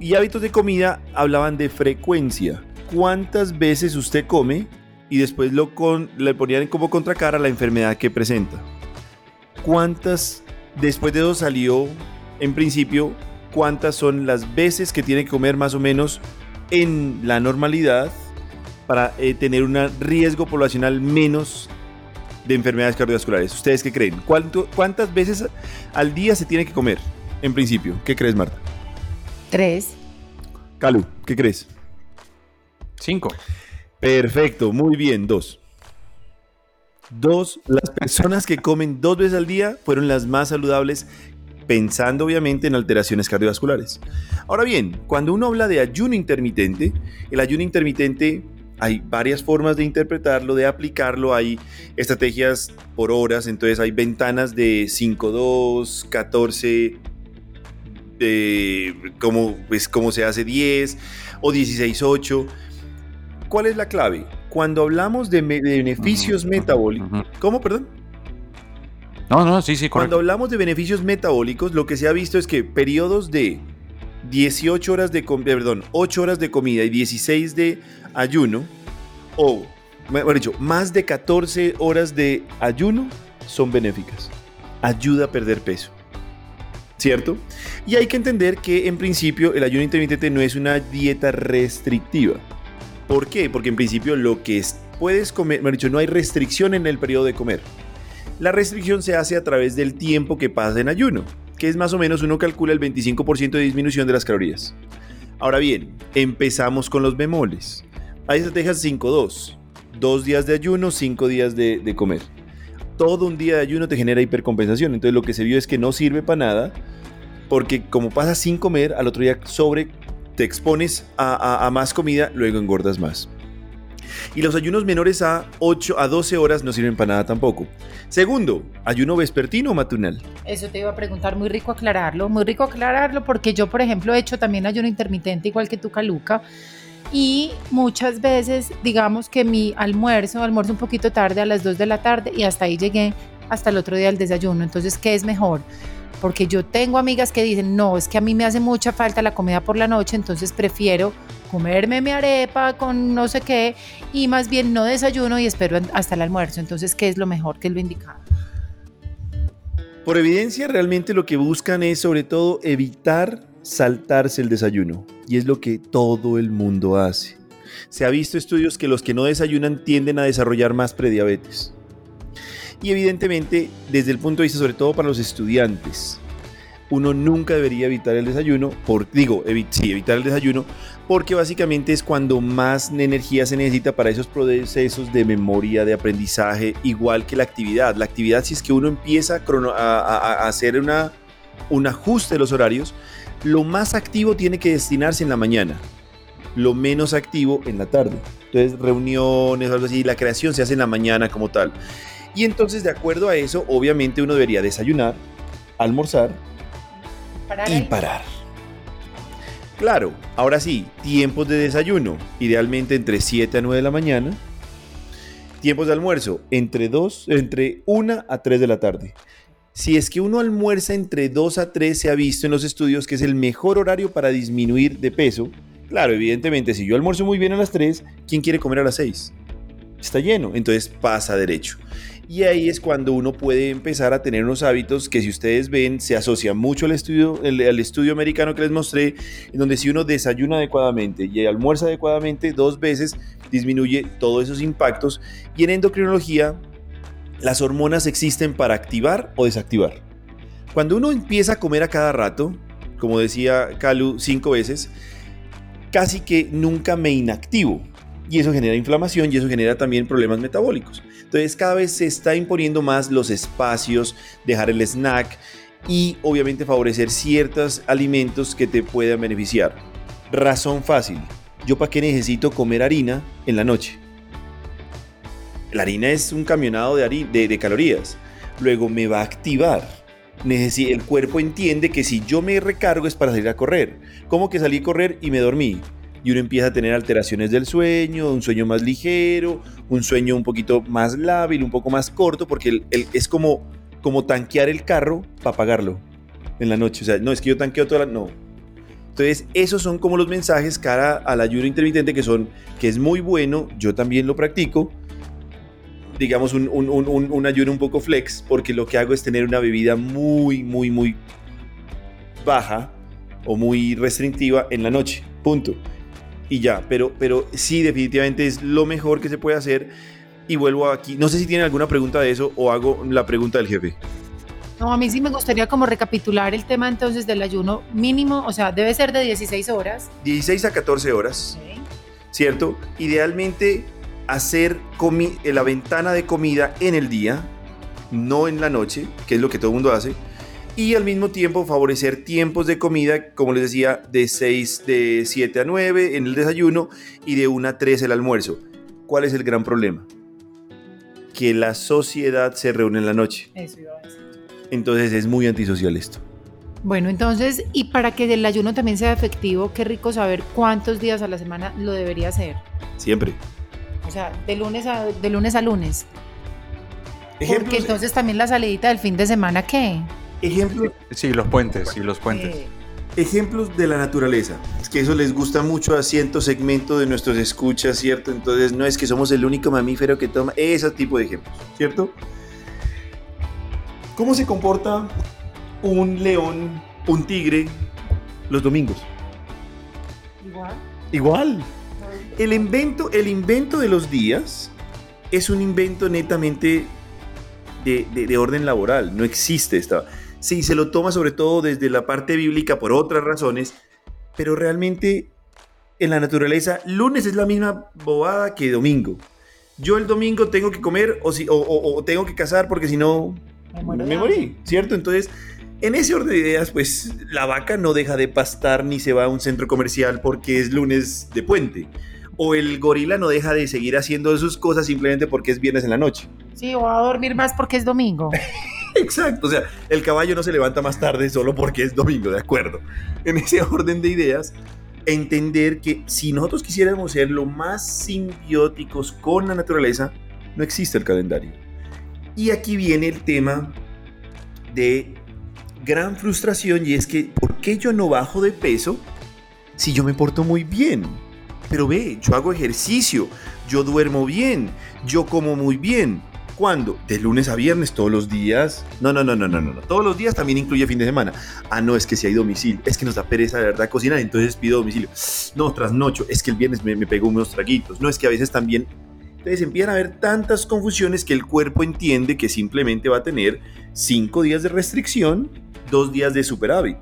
y hábitos de comida hablaban de frecuencia. ¿Cuántas veces usted come? Y después lo con, le ponían como contracara la enfermedad que presenta. ¿Cuántas, después de eso salió, en principio, cuántas son las veces que tiene que comer más o menos en la normalidad para eh, tener un riesgo poblacional menos de enfermedades cardiovasculares. ¿Ustedes qué creen? ¿Cuántas veces al día se tiene que comer, en principio? ¿Qué crees, Marta? Tres. Calu, ¿qué crees? Cinco. Perfecto, muy bien, dos. Dos, las personas que comen dos veces al día fueron las más saludables, pensando obviamente en alteraciones cardiovasculares. Ahora bien, cuando uno habla de ayuno intermitente, el ayuno intermitente hay varias formas de interpretarlo, de aplicarlo, hay estrategias por horas, entonces hay ventanas de 5-2, 14, como, pues, como se hace 10 o 16-8. ¿Cuál es la clave? Cuando hablamos de, beneficios metabólicos. ¿Cómo, perdón? No, no, sí, sí, Cuando hablamos de beneficios metabólicos, lo que se ha visto es que periodos de 18 horas de perdón, 8 horas de comida y 16 de ayuno, o mejor dicho, más de 14 horas de ayuno son benéficas. Ayuda a perder peso. ¿Cierto? Y hay que entender que en principio el ayuno intermitente no es una dieta restrictiva. ¿Por qué? Porque en principio lo que puedes comer, me dicho, no hay restricción en el periodo de comer. La restricción se hace a través del tiempo que pasa en ayuno, que es más o menos uno calcula el 25% de disminución de las calorías. Ahora bien, empezamos con los bemoles. Hay estrategias 5-2. Dos días de ayuno, cinco días de, de comer todo un día de ayuno te genera hipercompensación. Entonces lo que se vio es que no sirve para nada, porque como pasas sin comer, al otro día sobre te expones a, más comida, luego engordas más. Y los ayunos menores a 8 a 12 horas no sirven para nada tampoco. Segundo, ayuno vespertino o matinal. Eso te iba a preguntar, muy rico aclararlo, muy rico aclararlo porque yo, por ejemplo, he hecho también ayuno intermitente igual que tú, Caluca y muchas veces digamos que mi almuerzo, almuerzo un poquito tarde a las 2 de la tarde y hasta ahí llegué hasta el otro día del desayuno. Entonces, ¿qué es mejor? Porque yo tengo amigas que dicen, no, es que a mí me hace mucha falta la comida por la noche, entonces prefiero comerme mi arepa con no sé qué y más bien no desayuno y espero hasta el almuerzo. Entonces, ¿qué es lo mejor? ¿Qué es lo indicado? Por evidencia, realmente lo que buscan es sobre todo evitar saltarse el desayuno. Y es lo que todo el mundo hace. Se ha visto estudios que los que no desayunan tienden a desarrollar más prediabetes. Y evidentemente, desde el punto de vista sobre todo para los estudiantes, uno nunca debería evitar el desayuno, por, digo, sí, evitar el desayuno, porque básicamente es cuando más energía se necesita para esos procesos de memoria, de aprendizaje, igual que la actividad. La actividad, si es que uno empieza a, hacer una, un ajuste de los horarios, lo más activo tiene que destinarse en la mañana, lo menos activo en la tarde. Entonces, reuniones, algo así, la creación se hace en la mañana como tal. Y entonces, de acuerdo a eso, obviamente uno debería desayunar, almorzar y parar. Claro, ahora sí, tiempos de desayuno, idealmente entre 7 a 9 de la mañana. Tiempos de almuerzo, entre 2, entre 1 a 3 de la tarde. Si es que uno almuerza entre 2 a 3, se ha visto en los estudios que es el mejor horario para disminuir de peso. Claro, evidentemente, si yo almuerzo muy bien a las 3, ¿quién quiere comer a las 6? Está lleno, entonces pasa derecho. Y ahí es cuando uno puede empezar a tener unos hábitos que si ustedes ven se asocian mucho al estudio, al estudio americano que les mostré, en donde si uno desayuna adecuadamente y almuerza adecuadamente dos veces, disminuye todos esos impactos. Y en endocrinología, las hormonas existen para activar o desactivar. Cuando uno empieza a comer a cada rato, como decía Calu cinco veces, casi que nunca me inactivo y eso genera inflamación y eso genera también problemas metabólicos. Entonces cada vez se está imponiendo más los espacios, dejar el snack y obviamente favorecer ciertos alimentos que te puedan beneficiar. Razón fácil, yo para qué necesito comer harina en la noche. La harina es un camionado de, de calorías. Luego me va a activar el cuerpo entiende que si yo me recargo es para salir a correr. Como que salí a correr y me dormí y uno empieza a tener alteraciones del sueño, un sueño más ligero, un sueño un poquito más lábil, un poco más corto, porque es como, como tanquear el carro para pagarlo en la noche. O sea, no es que yo tanqueo toda la... No. Entonces, esos son como los mensajes cara al ayuno intermitente que son, que es muy bueno, yo también lo practico, digamos un, un, un, un ayuno un poco flex, porque lo que hago es tener una bebida muy, muy, muy baja o muy restrictiva en la noche. Punto y ya, pero, pero sí, definitivamente es lo mejor que se puede hacer. Y vuelvo aquí. No sé si tienen alguna pregunta de eso o hago la pregunta del jefe. No, a mí sí me gustaría como recapitular el tema entonces del ayuno mínimo, o sea, debe ser de 16 horas. 16 a 14 horas, ¿cierto? Idealmente hacer la ventana de comida en el día, no en la noche, que es lo que todo el mundo hace, y al mismo tiempo favorecer tiempos de comida, como les decía, de 6, de 7 a 9 en el desayuno y de 1 a 3 el almuerzo. ¿Cuál es el gran problema? Que la sociedad se reúne en la noche. Eso iba a decir. Entonces es muy antisocial esto. Bueno, entonces, y para que el ayuno también sea efectivo, qué rico saber cuántos días a la semana lo debería hacer. Siempre. O sea, de lunes a, de lunes, a lunes. Porque entonces también la salidita del fin de semana, ¿qué? Ejemplos. Sí, los puentes, sí, los puentes. Ejemplos de la naturaleza. Es que eso les gusta mucho a cierto segmento de nuestros escuchas, ¿cierto? Entonces no es que somos el único mamífero que toma ese tipo de ejemplos, ¿cierto? ¿Cómo se comporta un león, un tigre los domingos? Igual. Igual. El invento, el invento de los días es un invento netamente de, de orden laboral. No existe esta sí, se lo toma sobre todo desde la parte bíblica por otras razones, pero realmente en la naturaleza lunes es la misma bobada que domingo. Yo el domingo tengo que comer o, si, o, tengo que cazar porque si no me, morí, ¿cierto? Entonces, en ese orden de ideas, pues la vaca no deja de pastar ni se va a un centro comercial porque es lunes de puente. O el gorila no deja de seguir haciendo sus cosas simplemente porque es viernes en la noche. Sí, o a dormir más porque es domingo. Exacto, o sea, el caballo no se levanta más tarde solo porque es domingo, de acuerdo. En ese orden de ideas, entender que si nosotros quisiéramos ser lo más simbióticos con la naturaleza, no existe el calendario. Y aquí viene el tema de gran frustración y es que, ¿por qué yo no bajo de peso si yo me porto muy bien? Pero ve, yo hago ejercicio, yo duermo bien, yo como muy bien, ¿Cuándo? De lunes a viernes, todos los días. No, no, no, no, no, no. Todos los días también incluye fin de semana. Ah, no, es que si hay domicilio. Es que nos da pereza de verdad cocinar, entonces pido domicilio. No, trasnocho. Es que el viernes me, me pegó unos traguitos. No, es que a veces también entonces empiezan a haber tantas confusiones que el cuerpo entiende que simplemente va a tener cinco días de restricción, dos días de superávit.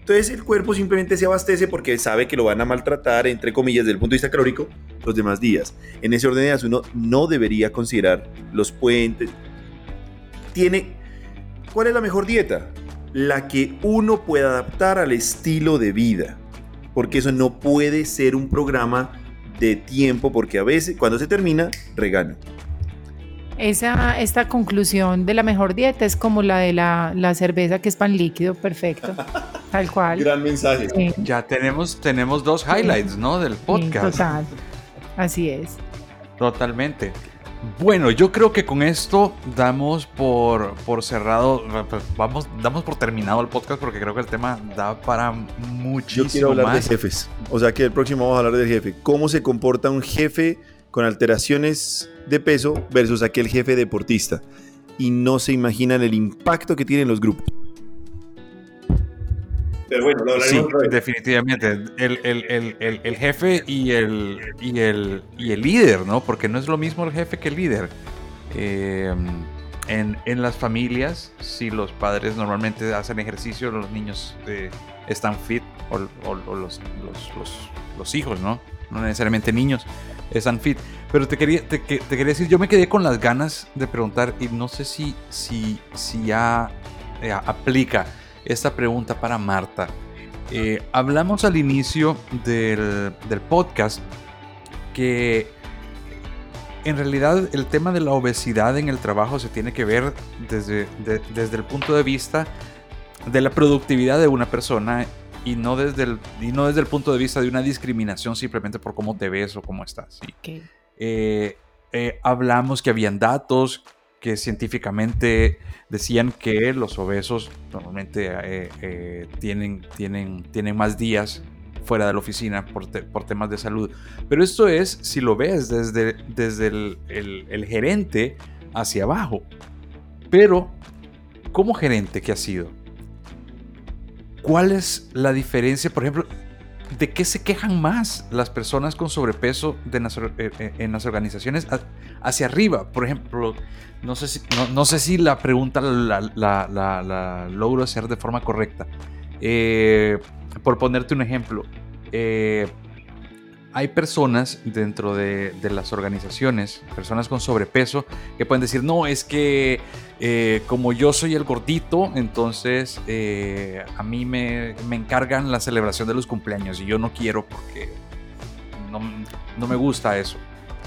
Entonces el cuerpo simplemente se abastece porque sabe que lo van a maltratar, entre comillas, desde el punto de vista calórico, los demás días. En ese orden de ideas uno no debería considerar los puentes. Tiene, ¿cuál es la mejor dieta? La que uno pueda adaptar al estilo de vida. Porque eso no puede ser un programa de tiempo porque a veces cuando se termina, regalo. Esa, esta conclusión de la mejor dieta es como la de la, la cerveza que es pan líquido, perfecto. Tal cual. Gran mensaje. Ya tenemos, tenemos dos highlights, ¿no? Del podcast. total. Así es. Totalmente. Bueno, yo creo que con esto damos por, por cerrado, vamos, damos por terminado el podcast porque creo que el tema da para muchísimo Yo quiero hablar más. de jefes. O sea que el próximo vamos a hablar del jefe. ¿Cómo se comporta un jefe con alteraciones de peso versus aquel jefe deportista? Y no se imaginan el impacto que tienen los grupos. Pero bueno, lo Sí, definitivamente. El, el- el- el- jefe y el, y, el, y el líder, ¿no? Porque no es lo mismo el jefe que el líder. Eh, en, en las familias, si los padres normalmente hacen ejercicio, los niños eh, están fit, o, o- o los, los- los- los hijos, ¿no? No necesariamente niños, están fit. Pero te quería, te, que- te quería decir, yo me quedé con las ganas de preguntar, y no sé si, si, si ya eh, aplica esta pregunta para Marta. Eh, hablamos al inicio del, del podcast que en realidad el tema de la obesidad en el trabajo se tiene que ver desde, de- desde el punto de vista de la productividad de una persona y no, desde el, y no desde el punto de vista de una discriminación simplemente por cómo te ves o cómo estás. eh, eh, hablamos que habían datos que científicamente decían que los obesos normalmente eh, eh, tienen, tienen, tienen más días fuera de la oficina por, por temas de salud. Pero esto es si lo ves desde, desde el, gerente hacia abajo. Pero, como gerente que ha sido, ¿cuál es la diferencia, por ejemplo, ¿De qué se quejan más las personas con sobrepeso eh, eh, en las organizaciones ha- hacia arriba? Por ejemplo, no sé si, la pregunta la, la- logro hacer de forma correcta. Eh, por ponerte un ejemplo, hay personas dentro de, las organizaciones, personas con sobrepeso, que pueden decir, no, es que eh, como yo soy el gordito, entonces eh, a mí me, encargan la celebración de los cumpleaños y yo no quiero porque no, no me gusta eso,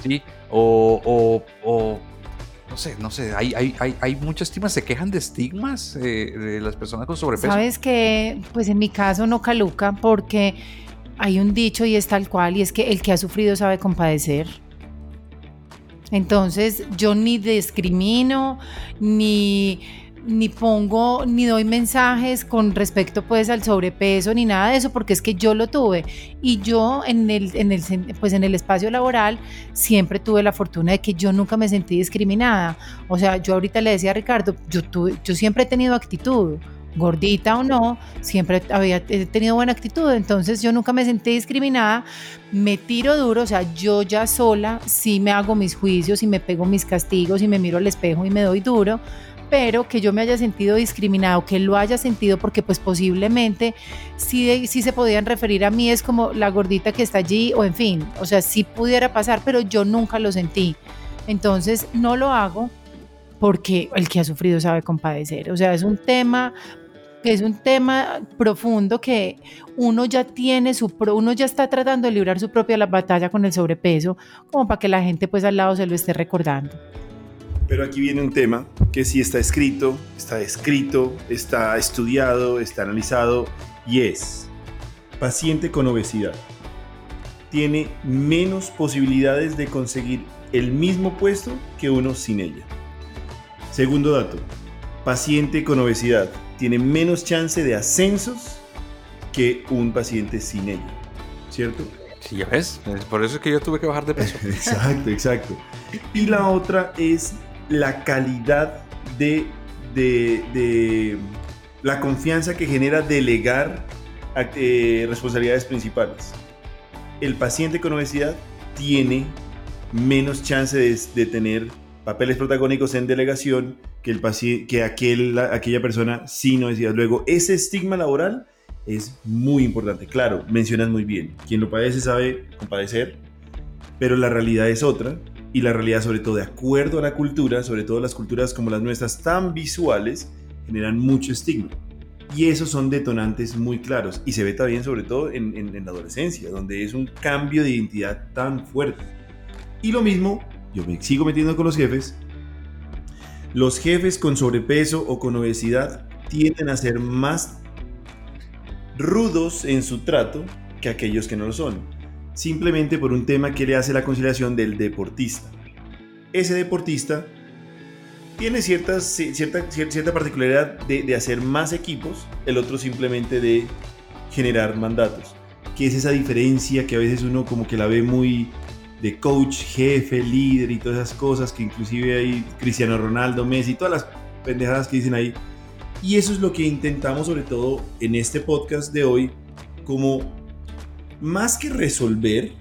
¿sí? O, o- o, no sé, no sé, hay, hay, hay, hay muchas estigmas, se quejan de estigmas eh, de las personas con sobrepeso. Sabes que, pues en mi caso no caluca porque hay un dicho y es tal cual y es que el que ha sufrido sabe compadecer. Entonces yo ni discrimino, ni, ni pongo, ni doy mensajes con respecto pues al sobrepeso ni nada de eso porque es que yo lo tuve y yo en el, en el, pues en el espacio laboral siempre tuve la fortuna de que yo nunca me sentí discriminada. O sea, yo ahorita le decía a Ricardo, yo, tuve, yo siempre he tenido actitud gordita o no, siempre había tenido buena actitud, entonces yo nunca me sentí discriminada, me tiro duro, o sea, yo ya sola sí me hago mis juicios y me pego mis castigos y me miro al espejo y me doy duro, pero que yo me haya sentido discriminado, que lo haya sentido porque pues posiblemente sí, sí se podían referir a mí es como la gordita que está allí o en fin, o sea, sí pudiera pasar, pero yo nunca lo sentí. Entonces no lo hago porque el que ha sufrido sabe compadecer. O sea, es un tema es un tema profundo que uno ya tiene su uno ya está tratando de librar su propia la batalla con el sobrepeso, como para que la gente pues al lado se lo esté recordando. Pero aquí viene un tema que sí está escrito, está escrito, está estudiado, está analizado y es paciente con obesidad. Tiene menos posibilidades de conseguir el mismo puesto que uno sin ella. Segundo dato, paciente con obesidad tiene menos chance de ascensos que un paciente sin ella. ¿Cierto? Sí, ya ves, es por eso es que yo tuve que bajar de peso. Exacto, exacto. Y la otra es la calidad de, de, la confianza que genera delegar eh, responsabilidades principales. El paciente con obesidad tiene menos chance de, tener papeles protagónicos en delegación que, el que aquel, aquella persona sin obesidad. Luego, ese estigma laboral es muy importante. Claro, mencionas muy bien. Quien lo padece sabe compadecer, pero la realidad es otra. Y la realidad, sobre todo de acuerdo a la cultura, sobre todo las culturas como las nuestras tan visuales, generan mucho estigma. Y esos son detonantes muy claros. Y se ve también, sobre todo, en, en la adolescencia, donde es un cambio de identidad tan fuerte. Y lo mismo, yo me sigo metiendo con los jefes. Los jefes con sobrepeso o con obesidad tienden a ser más rudos en su trato que aquellos que no lo son, simplemente por un tema que le hace la conciliación del deportista. Ese deportista tiene cierta, cierta particularidad de, de hacer más equipos, el otro simplemente de generar mandatos. Que es esa diferencia que a veces uno como que la ve muy de coach, jefe, líder y todas esas cosas que inclusive hay Cristiano Ronaldo, Messi, todas las pendejadas que dicen ahí. Y eso es lo que intentamos sobre todo en este podcast de hoy, como más que resolver,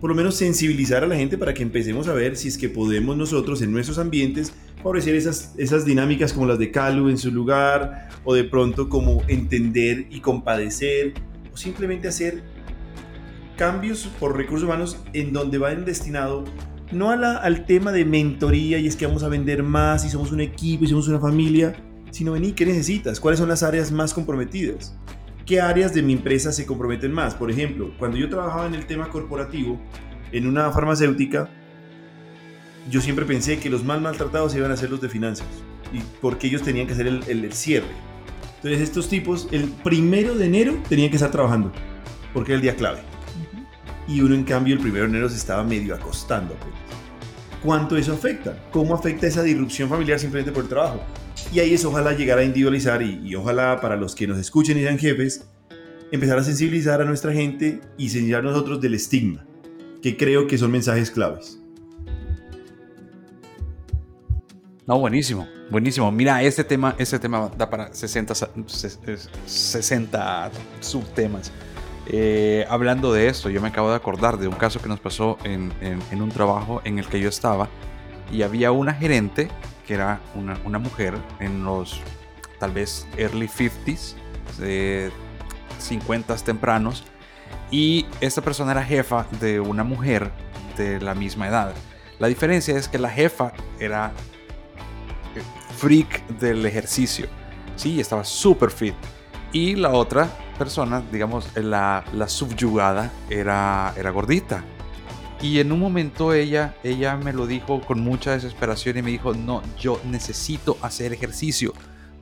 por lo menos sensibilizar a la gente para que empecemos a ver si es que podemos nosotros en nuestros ambientes favorecer esas, esas dinámicas como las de Calu en su lugar, o de pronto como entender y compadecer, o simplemente hacer cambios por recursos humanos en donde vayan destinado no a la, al tema de mentoría y es que vamos a vender más y somos un equipo y somos una familia, sino vení, ¿qué necesitas? ¿Cuáles son las áreas más comprometidas? ¿Qué áreas de mi empresa se comprometen más? Por ejemplo, cuando yo trabajaba en el tema corporativo, en una farmacéutica, yo siempre pensé que los más maltratados iban a ser los de finanzas, y porque ellos tenían que hacer el, cierre. Entonces estos tipos, el primero de enero tenían que estar trabajando, porque era el día clave. Y uno en cambio el primero de enero se estaba medio acostando. ¿Cuánto eso afecta? ¿Cómo afecta esa disrupción familiar simplemente por el trabajo? Y ahí es ojalá llegar a individualizar y, ojalá para los que nos escuchen y sean jefes, empezar a sensibilizar a nuestra gente y enseñar a nosotros del estigma, que creo que son mensajes claves. No, buenísimo, buenísimo. Mira, este tema, este tema da para 60, 60 subtemas. Eh, hablando de esto, yo me acabo de acordar de un caso que nos pasó en, un trabajo en el que yo estaba y había una gerente que era una, mujer en los tal vez early 50s, de 50 tempranos, y esta persona era jefa de una mujer de la misma edad. La diferencia es que la jefa era eh, freak del ejercicio, sí, estaba súper fit, y la otra persona, digamos, la, la subyugada, era, era gordita, y en un momento ella, ella me lo dijo con mucha desesperación y me dijo, no, yo necesito hacer ejercicio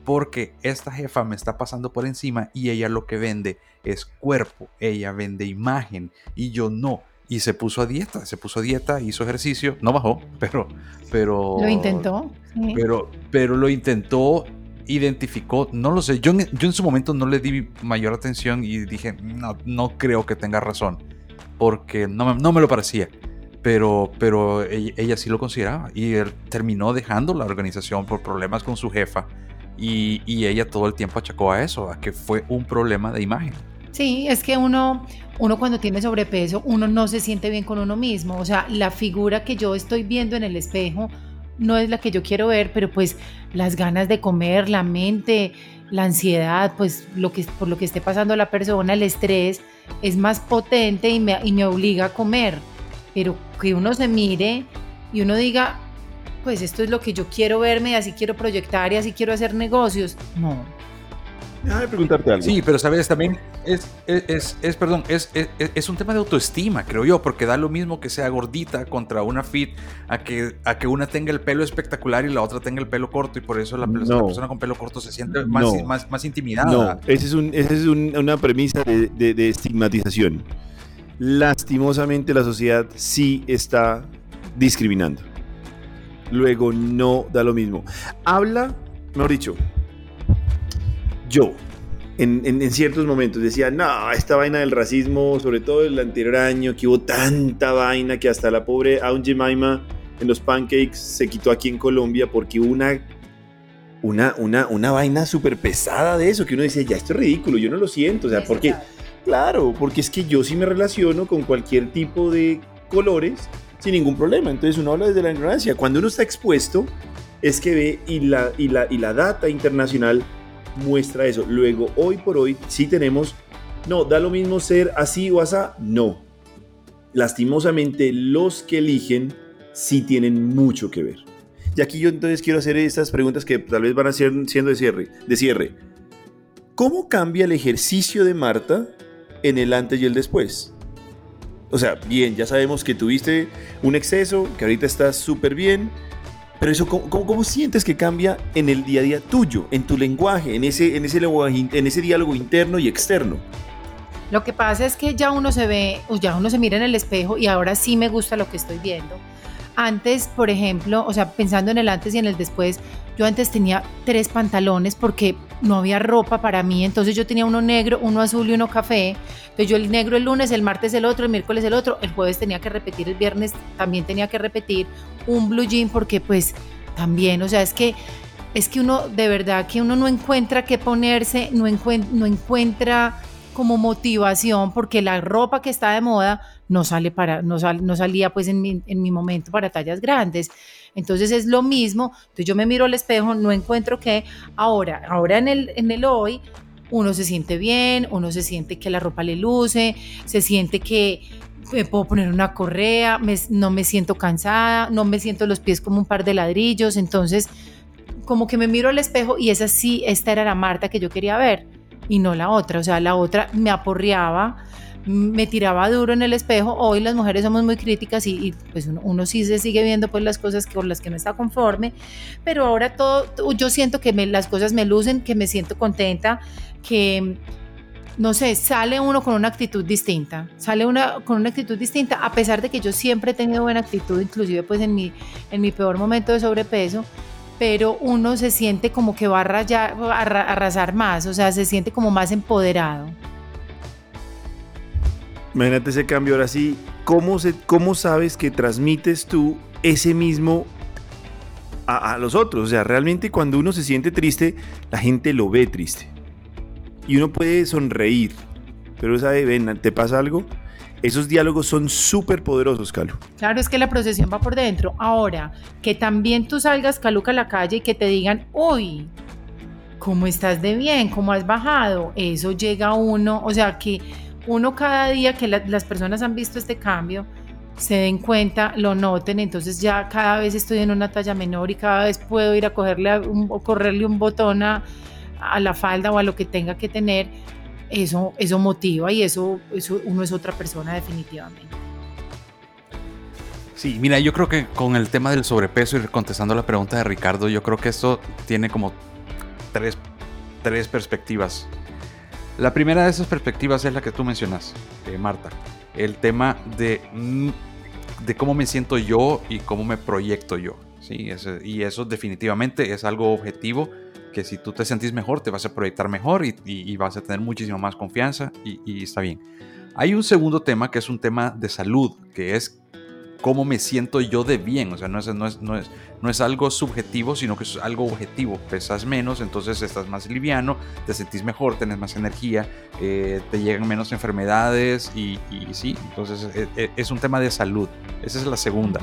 porque esta jefa me está pasando por encima y ella lo que vende es cuerpo, ella vende imagen y yo no. Y se puso a dieta, se puso a dieta, hizo ejercicio, no bajó, pero... pero lo intentó. Pero, pero lo intentó, identificó, no lo sé, yo, yo en su momento no le di mayor atención y dije, no, no creo que tenga razón porque no me, no me lo parecía. Pero, pero ella, sí lo consideraba y terminó dejando la organización por problemas con su jefa y, y, ella todo el tiempo achacó a eso, a que fue un problema de imagen. Sí, es que uno, uno cuando tiene sobrepeso, uno no se siente bien con uno mismo. O sea, la figura que yo estoy viendo en el espejo no es la que yo quiero ver, pero pues las ganas de comer, la mente, la ansiedad, pues lo que, por lo que esté pasando la persona, el estrés, es más potente y me, y me obliga a comer. Pero que uno se mire y uno diga, pues esto es lo que yo quiero verme y así quiero proyectar y así quiero hacer negocios. No, Déjame preguntarte algo. Sí, pero sabes, también es, es, es, perdón, es, es, un tema de autoestima, creo yo, porque da lo mismo que sea gordita contra una fit a que, a que una tenga el pelo espectacular y la otra tenga el pelo corto y por eso la, persona con pelo corto se siente más, más, más, intimidada. No, esa es, un, esa es una premisa de, de, de estigmatización. Lastimosamente la sociedad sí está discriminando. Luego no da lo mismo. Habla, mejor dicho, yo, en, ciertos momentos. Decía, no, esta vaina del racismo, sobre todo el anterior año, que hubo tanta vaina que hasta la pobre Aun Jemima en los pancakes se quitó aquí en Colombia porque una, una, una, una vaina súper pesada de eso, que uno dice, ya esto es ridículo, yo no lo siento, o sea, porque, claro, porque es que yo sí me relaciono con cualquier tipo de colores sin ningún problema, entonces uno habla desde la ignorancia, cuando uno está expuesto es que ve y la, y la, y la data internacional muestra eso, luego hoy por hoy sí tenemos, no, da lo mismo ser así o asá, no, lastimosamente los que eligen sí tienen mucho que ver. Y aquí yo entonces quiero hacer estas preguntas que tal vez van a ser siendo de cierre. De cierre. ¿Cómo cambia el ejercicio de Marta en el antes y el después? O sea, bien, ya sabemos que tuviste un exceso, que ahorita estás súper bien, pero eso, ¿cómo, ¿cómo, sientes que cambia en el día a día tuyo, en tu lenguaje, en ese, en ese, lenguaje, en ese diálogo interno y externo? Lo que pasa es que ya uno se ve, ya uno se mira en el espejo y ahora sí me gusta lo que estoy viendo. Antes, por ejemplo, o sea, pensando en el antes y en el después, yo antes tenía tres pantalones porque no había ropa para mí, entonces yo tenía uno negro, uno azul y uno café. Entonces yo el negro el lunes, el martes el otro, el miércoles el otro, el jueves tenía que repetir, el viernes también tenía que repetir un blue jean porque pues también, o sea, es que es que uno de verdad que uno no encuentra qué ponerse, no, no encuentra como motivación porque la ropa que está de moda no sale para, no, no salía pues en mi, en mi momento para tallas grandes. Entonces es lo mismo, entonces yo me miro al espejo, no encuentro qué, ahora, ahora en el, en el hoy uno se siente bien, uno se siente que la ropa le luce, se siente que me puedo poner una correa, no me siento cansada, no me siento los pies como un par de ladrillos, entonces como que me miro al espejo y esa sí, esta era la Marta que yo quería ver y no la otra. O sea, la otra me aporreaba, me tiraba duro en el espejo. Hoy las mujeres somos muy críticas y, pues uno, sí se sigue viendo pues las cosas con las que no está conforme, pero ahora todo, yo siento que las cosas me lucen, que me siento contenta, que no sé, sale uno con una actitud distinta, sale una con una actitud distinta, a pesar de que yo siempre he tenido buena actitud, inclusive pues en mi, en mi peor momento de sobrepeso, pero uno se siente como que va a, rayar, a arrasar más, o sea, se siente como más empoderado. Imagínate ese cambio ahora sí. ¿Cómo, se, cómo sabes que transmites tú ese mismo a, los otros? O sea, realmente cuando uno se siente triste, la gente lo ve triste. Y uno puede sonreír. Pero, ¿sabe? Ven, ¿te pasa algo? Esos diálogos son súper poderosos, Calu. Claro, es que la procesión va por dentro. Ahora, que también tú salgas, Caluca, a la calle y que te digan, uy, ¿cómo estás de bien? ¿Cómo has bajado? Eso llega a uno, o sea, que uno cada día que las personas han visto este cambio, se den cuenta, lo noten, entonces ya cada vez estoy en una talla menor y cada vez puedo ir a cogerle un, o correrle un botón a, a la falda o a lo que tenga que tener eso, eso motiva y eso, eso uno es otra persona definitivamente. Sí, mira, yo creo que con el tema del sobrepeso y contestando la pregunta de Ricardo, yo creo que esto tiene como tres, tres perspectivas. La primera de esas perspectivas es la que tú mencionas, eh, Marta. El tema de, mm, de cómo me siento yo y cómo me proyecto yo. ¿sí? y eso definitivamente es algo objetivo que si tú te sentís mejor, te vas a proyectar mejor y, vas a tener muchísima más confianza y, está bien. Hay un segundo tema que es un tema de salud, que es cómo me siento yo de bien. O sea, no es, no es, no es, no es algo subjetivo, sino que es algo objetivo. Pesas menos, entonces estás más liviano, te sentís mejor, tenés más energía, eh, te llegan menos enfermedades y, sí, entonces es, e, e, es, un tema de salud. Esa es la segunda.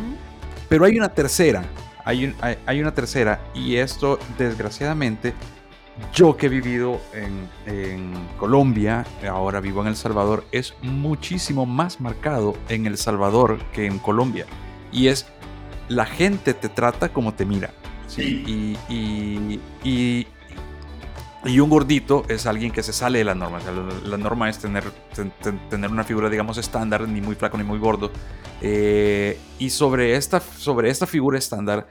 Pero hay una tercera, hay, una tercera y esto desgraciadamente yo que he vivido en, Colombia, ahora vivo en El Salvador, es muchísimo más marcado en El Salvador que en Colombia. Y es la gente te trata como te mira. ¿sí? Y, y, un gordito es alguien que se sale de la norma. la, norma es tener, tener una figura, digamos, estándar, ni muy flaco ni muy gordo. Eh, y sobre esta, sobre esta figura estándar,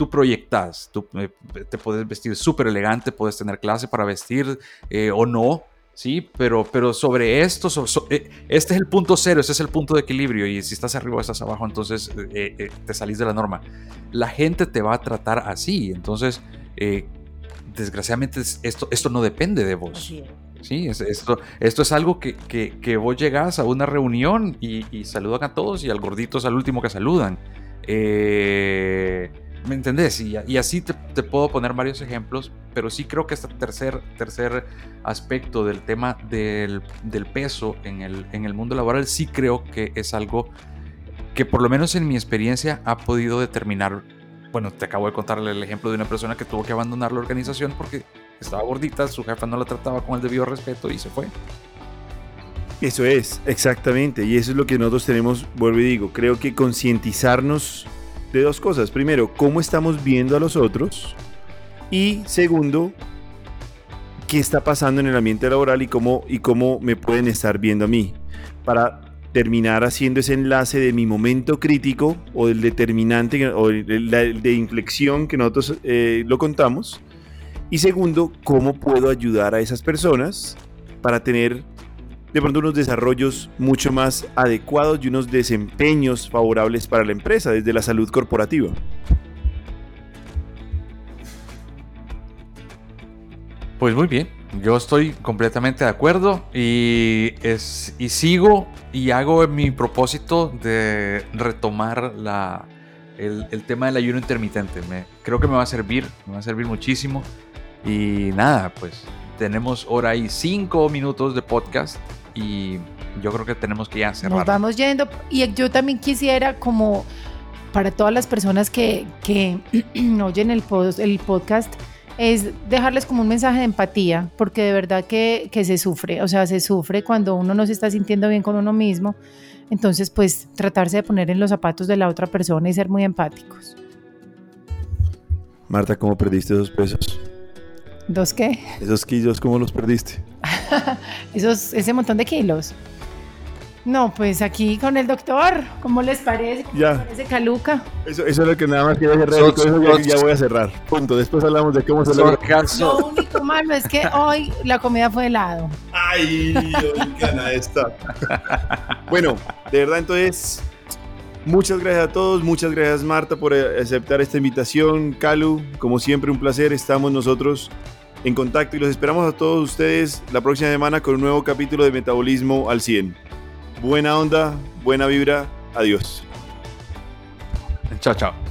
tú proyectas, tú eh, te puedes vestir súper elegante, puedes tener clase para vestir eh, o no, ¿sí? Pero, pero sobre esto, este es el punto cero, este es el punto de equilibrio y si estás arriba o estás abajo, entonces te salís de la norma. La gente te va a tratar así, entonces, desgraciadamente esto, esto no depende de vos. Sí, esto, esto es algo que, que, vos llegás a una reunión y, saludan a todos y al gordito es al último que saludan. Eh, ¿Me entendés? Y, así te, puedo poner varios ejemplos, pero sí creo que este tercer, tercer aspecto del tema del, peso en el, en el mundo laboral, sí creo que es algo que por lo menos en mi experiencia ha podido determinar, bueno, te acabo de contarle el ejemplo de una persona que tuvo que abandonar la organización porque estaba gordita, su jefa no la trataba con el debido respeto y se fue. Eso es, exactamente, y eso es lo que nosotros tenemos, vuelvo y digo, creo que concientizarnos de dos cosas. Primero, cómo estamos viendo a los otros. Y segundo, qué está pasando en el ambiente laboral y cómo, y cómo me pueden estar viendo a mí. Para terminar haciendo ese enlace de mi momento crítico o del determinante o de, inflexión que nosotros eh, lo contamos. Y segundo, cómo puedo ayudar a esas personas para tener de pronto unos desarrollos mucho más adecuados y unos desempeños favorables para la empresa desde la salud corporativa. Pues muy bien, yo estoy completamente de acuerdo y, es, y sigo y hago mi propósito de retomar la, el, tema del ayuno intermitente. Creo que me va a servir, me va a servir muchísimo. Y nada, pues tenemos ahora y cinco minutos de podcast y yo creo que tenemos que ya cerrar. Nos vamos yendo y yo también quisiera como para todas las personas que, que oyen el, el podcast, es dejarles como un mensaje de empatía, porque de verdad que, que, se sufre, o sea, se sufre cuando uno no se está sintiendo bien con uno mismo. Entonces, pues tratarse de poner en los zapatos de la otra persona y ser muy empáticos. Marta, ¿cómo perdiste esos pesos? ¿Dos qué? Esos kilos, ¿cómo los perdiste? Esos, ese montón de kilos. No, pues aquí con el doctor, ¿cómo les parece? ya. parece caluca? Eso, eso es lo que nada más quiero cerrar. con eso ya, voy a cerrar. Punto. Después hablamos de cómo se lo Lo único malo es que hoy la comida fue helado. Ay, gana esta. bueno, de verdad, entonces, muchas gracias a todos. Muchas gracias, Marta, por aceptar esta invitación. Calu, como siempre, un placer. Estamos nosotros en contacto y los esperamos a todos ustedes la próxima semana con un nuevo capítulo de Metabolismo al 100. Buena onda, buena vibra, adiós. Chao, chao.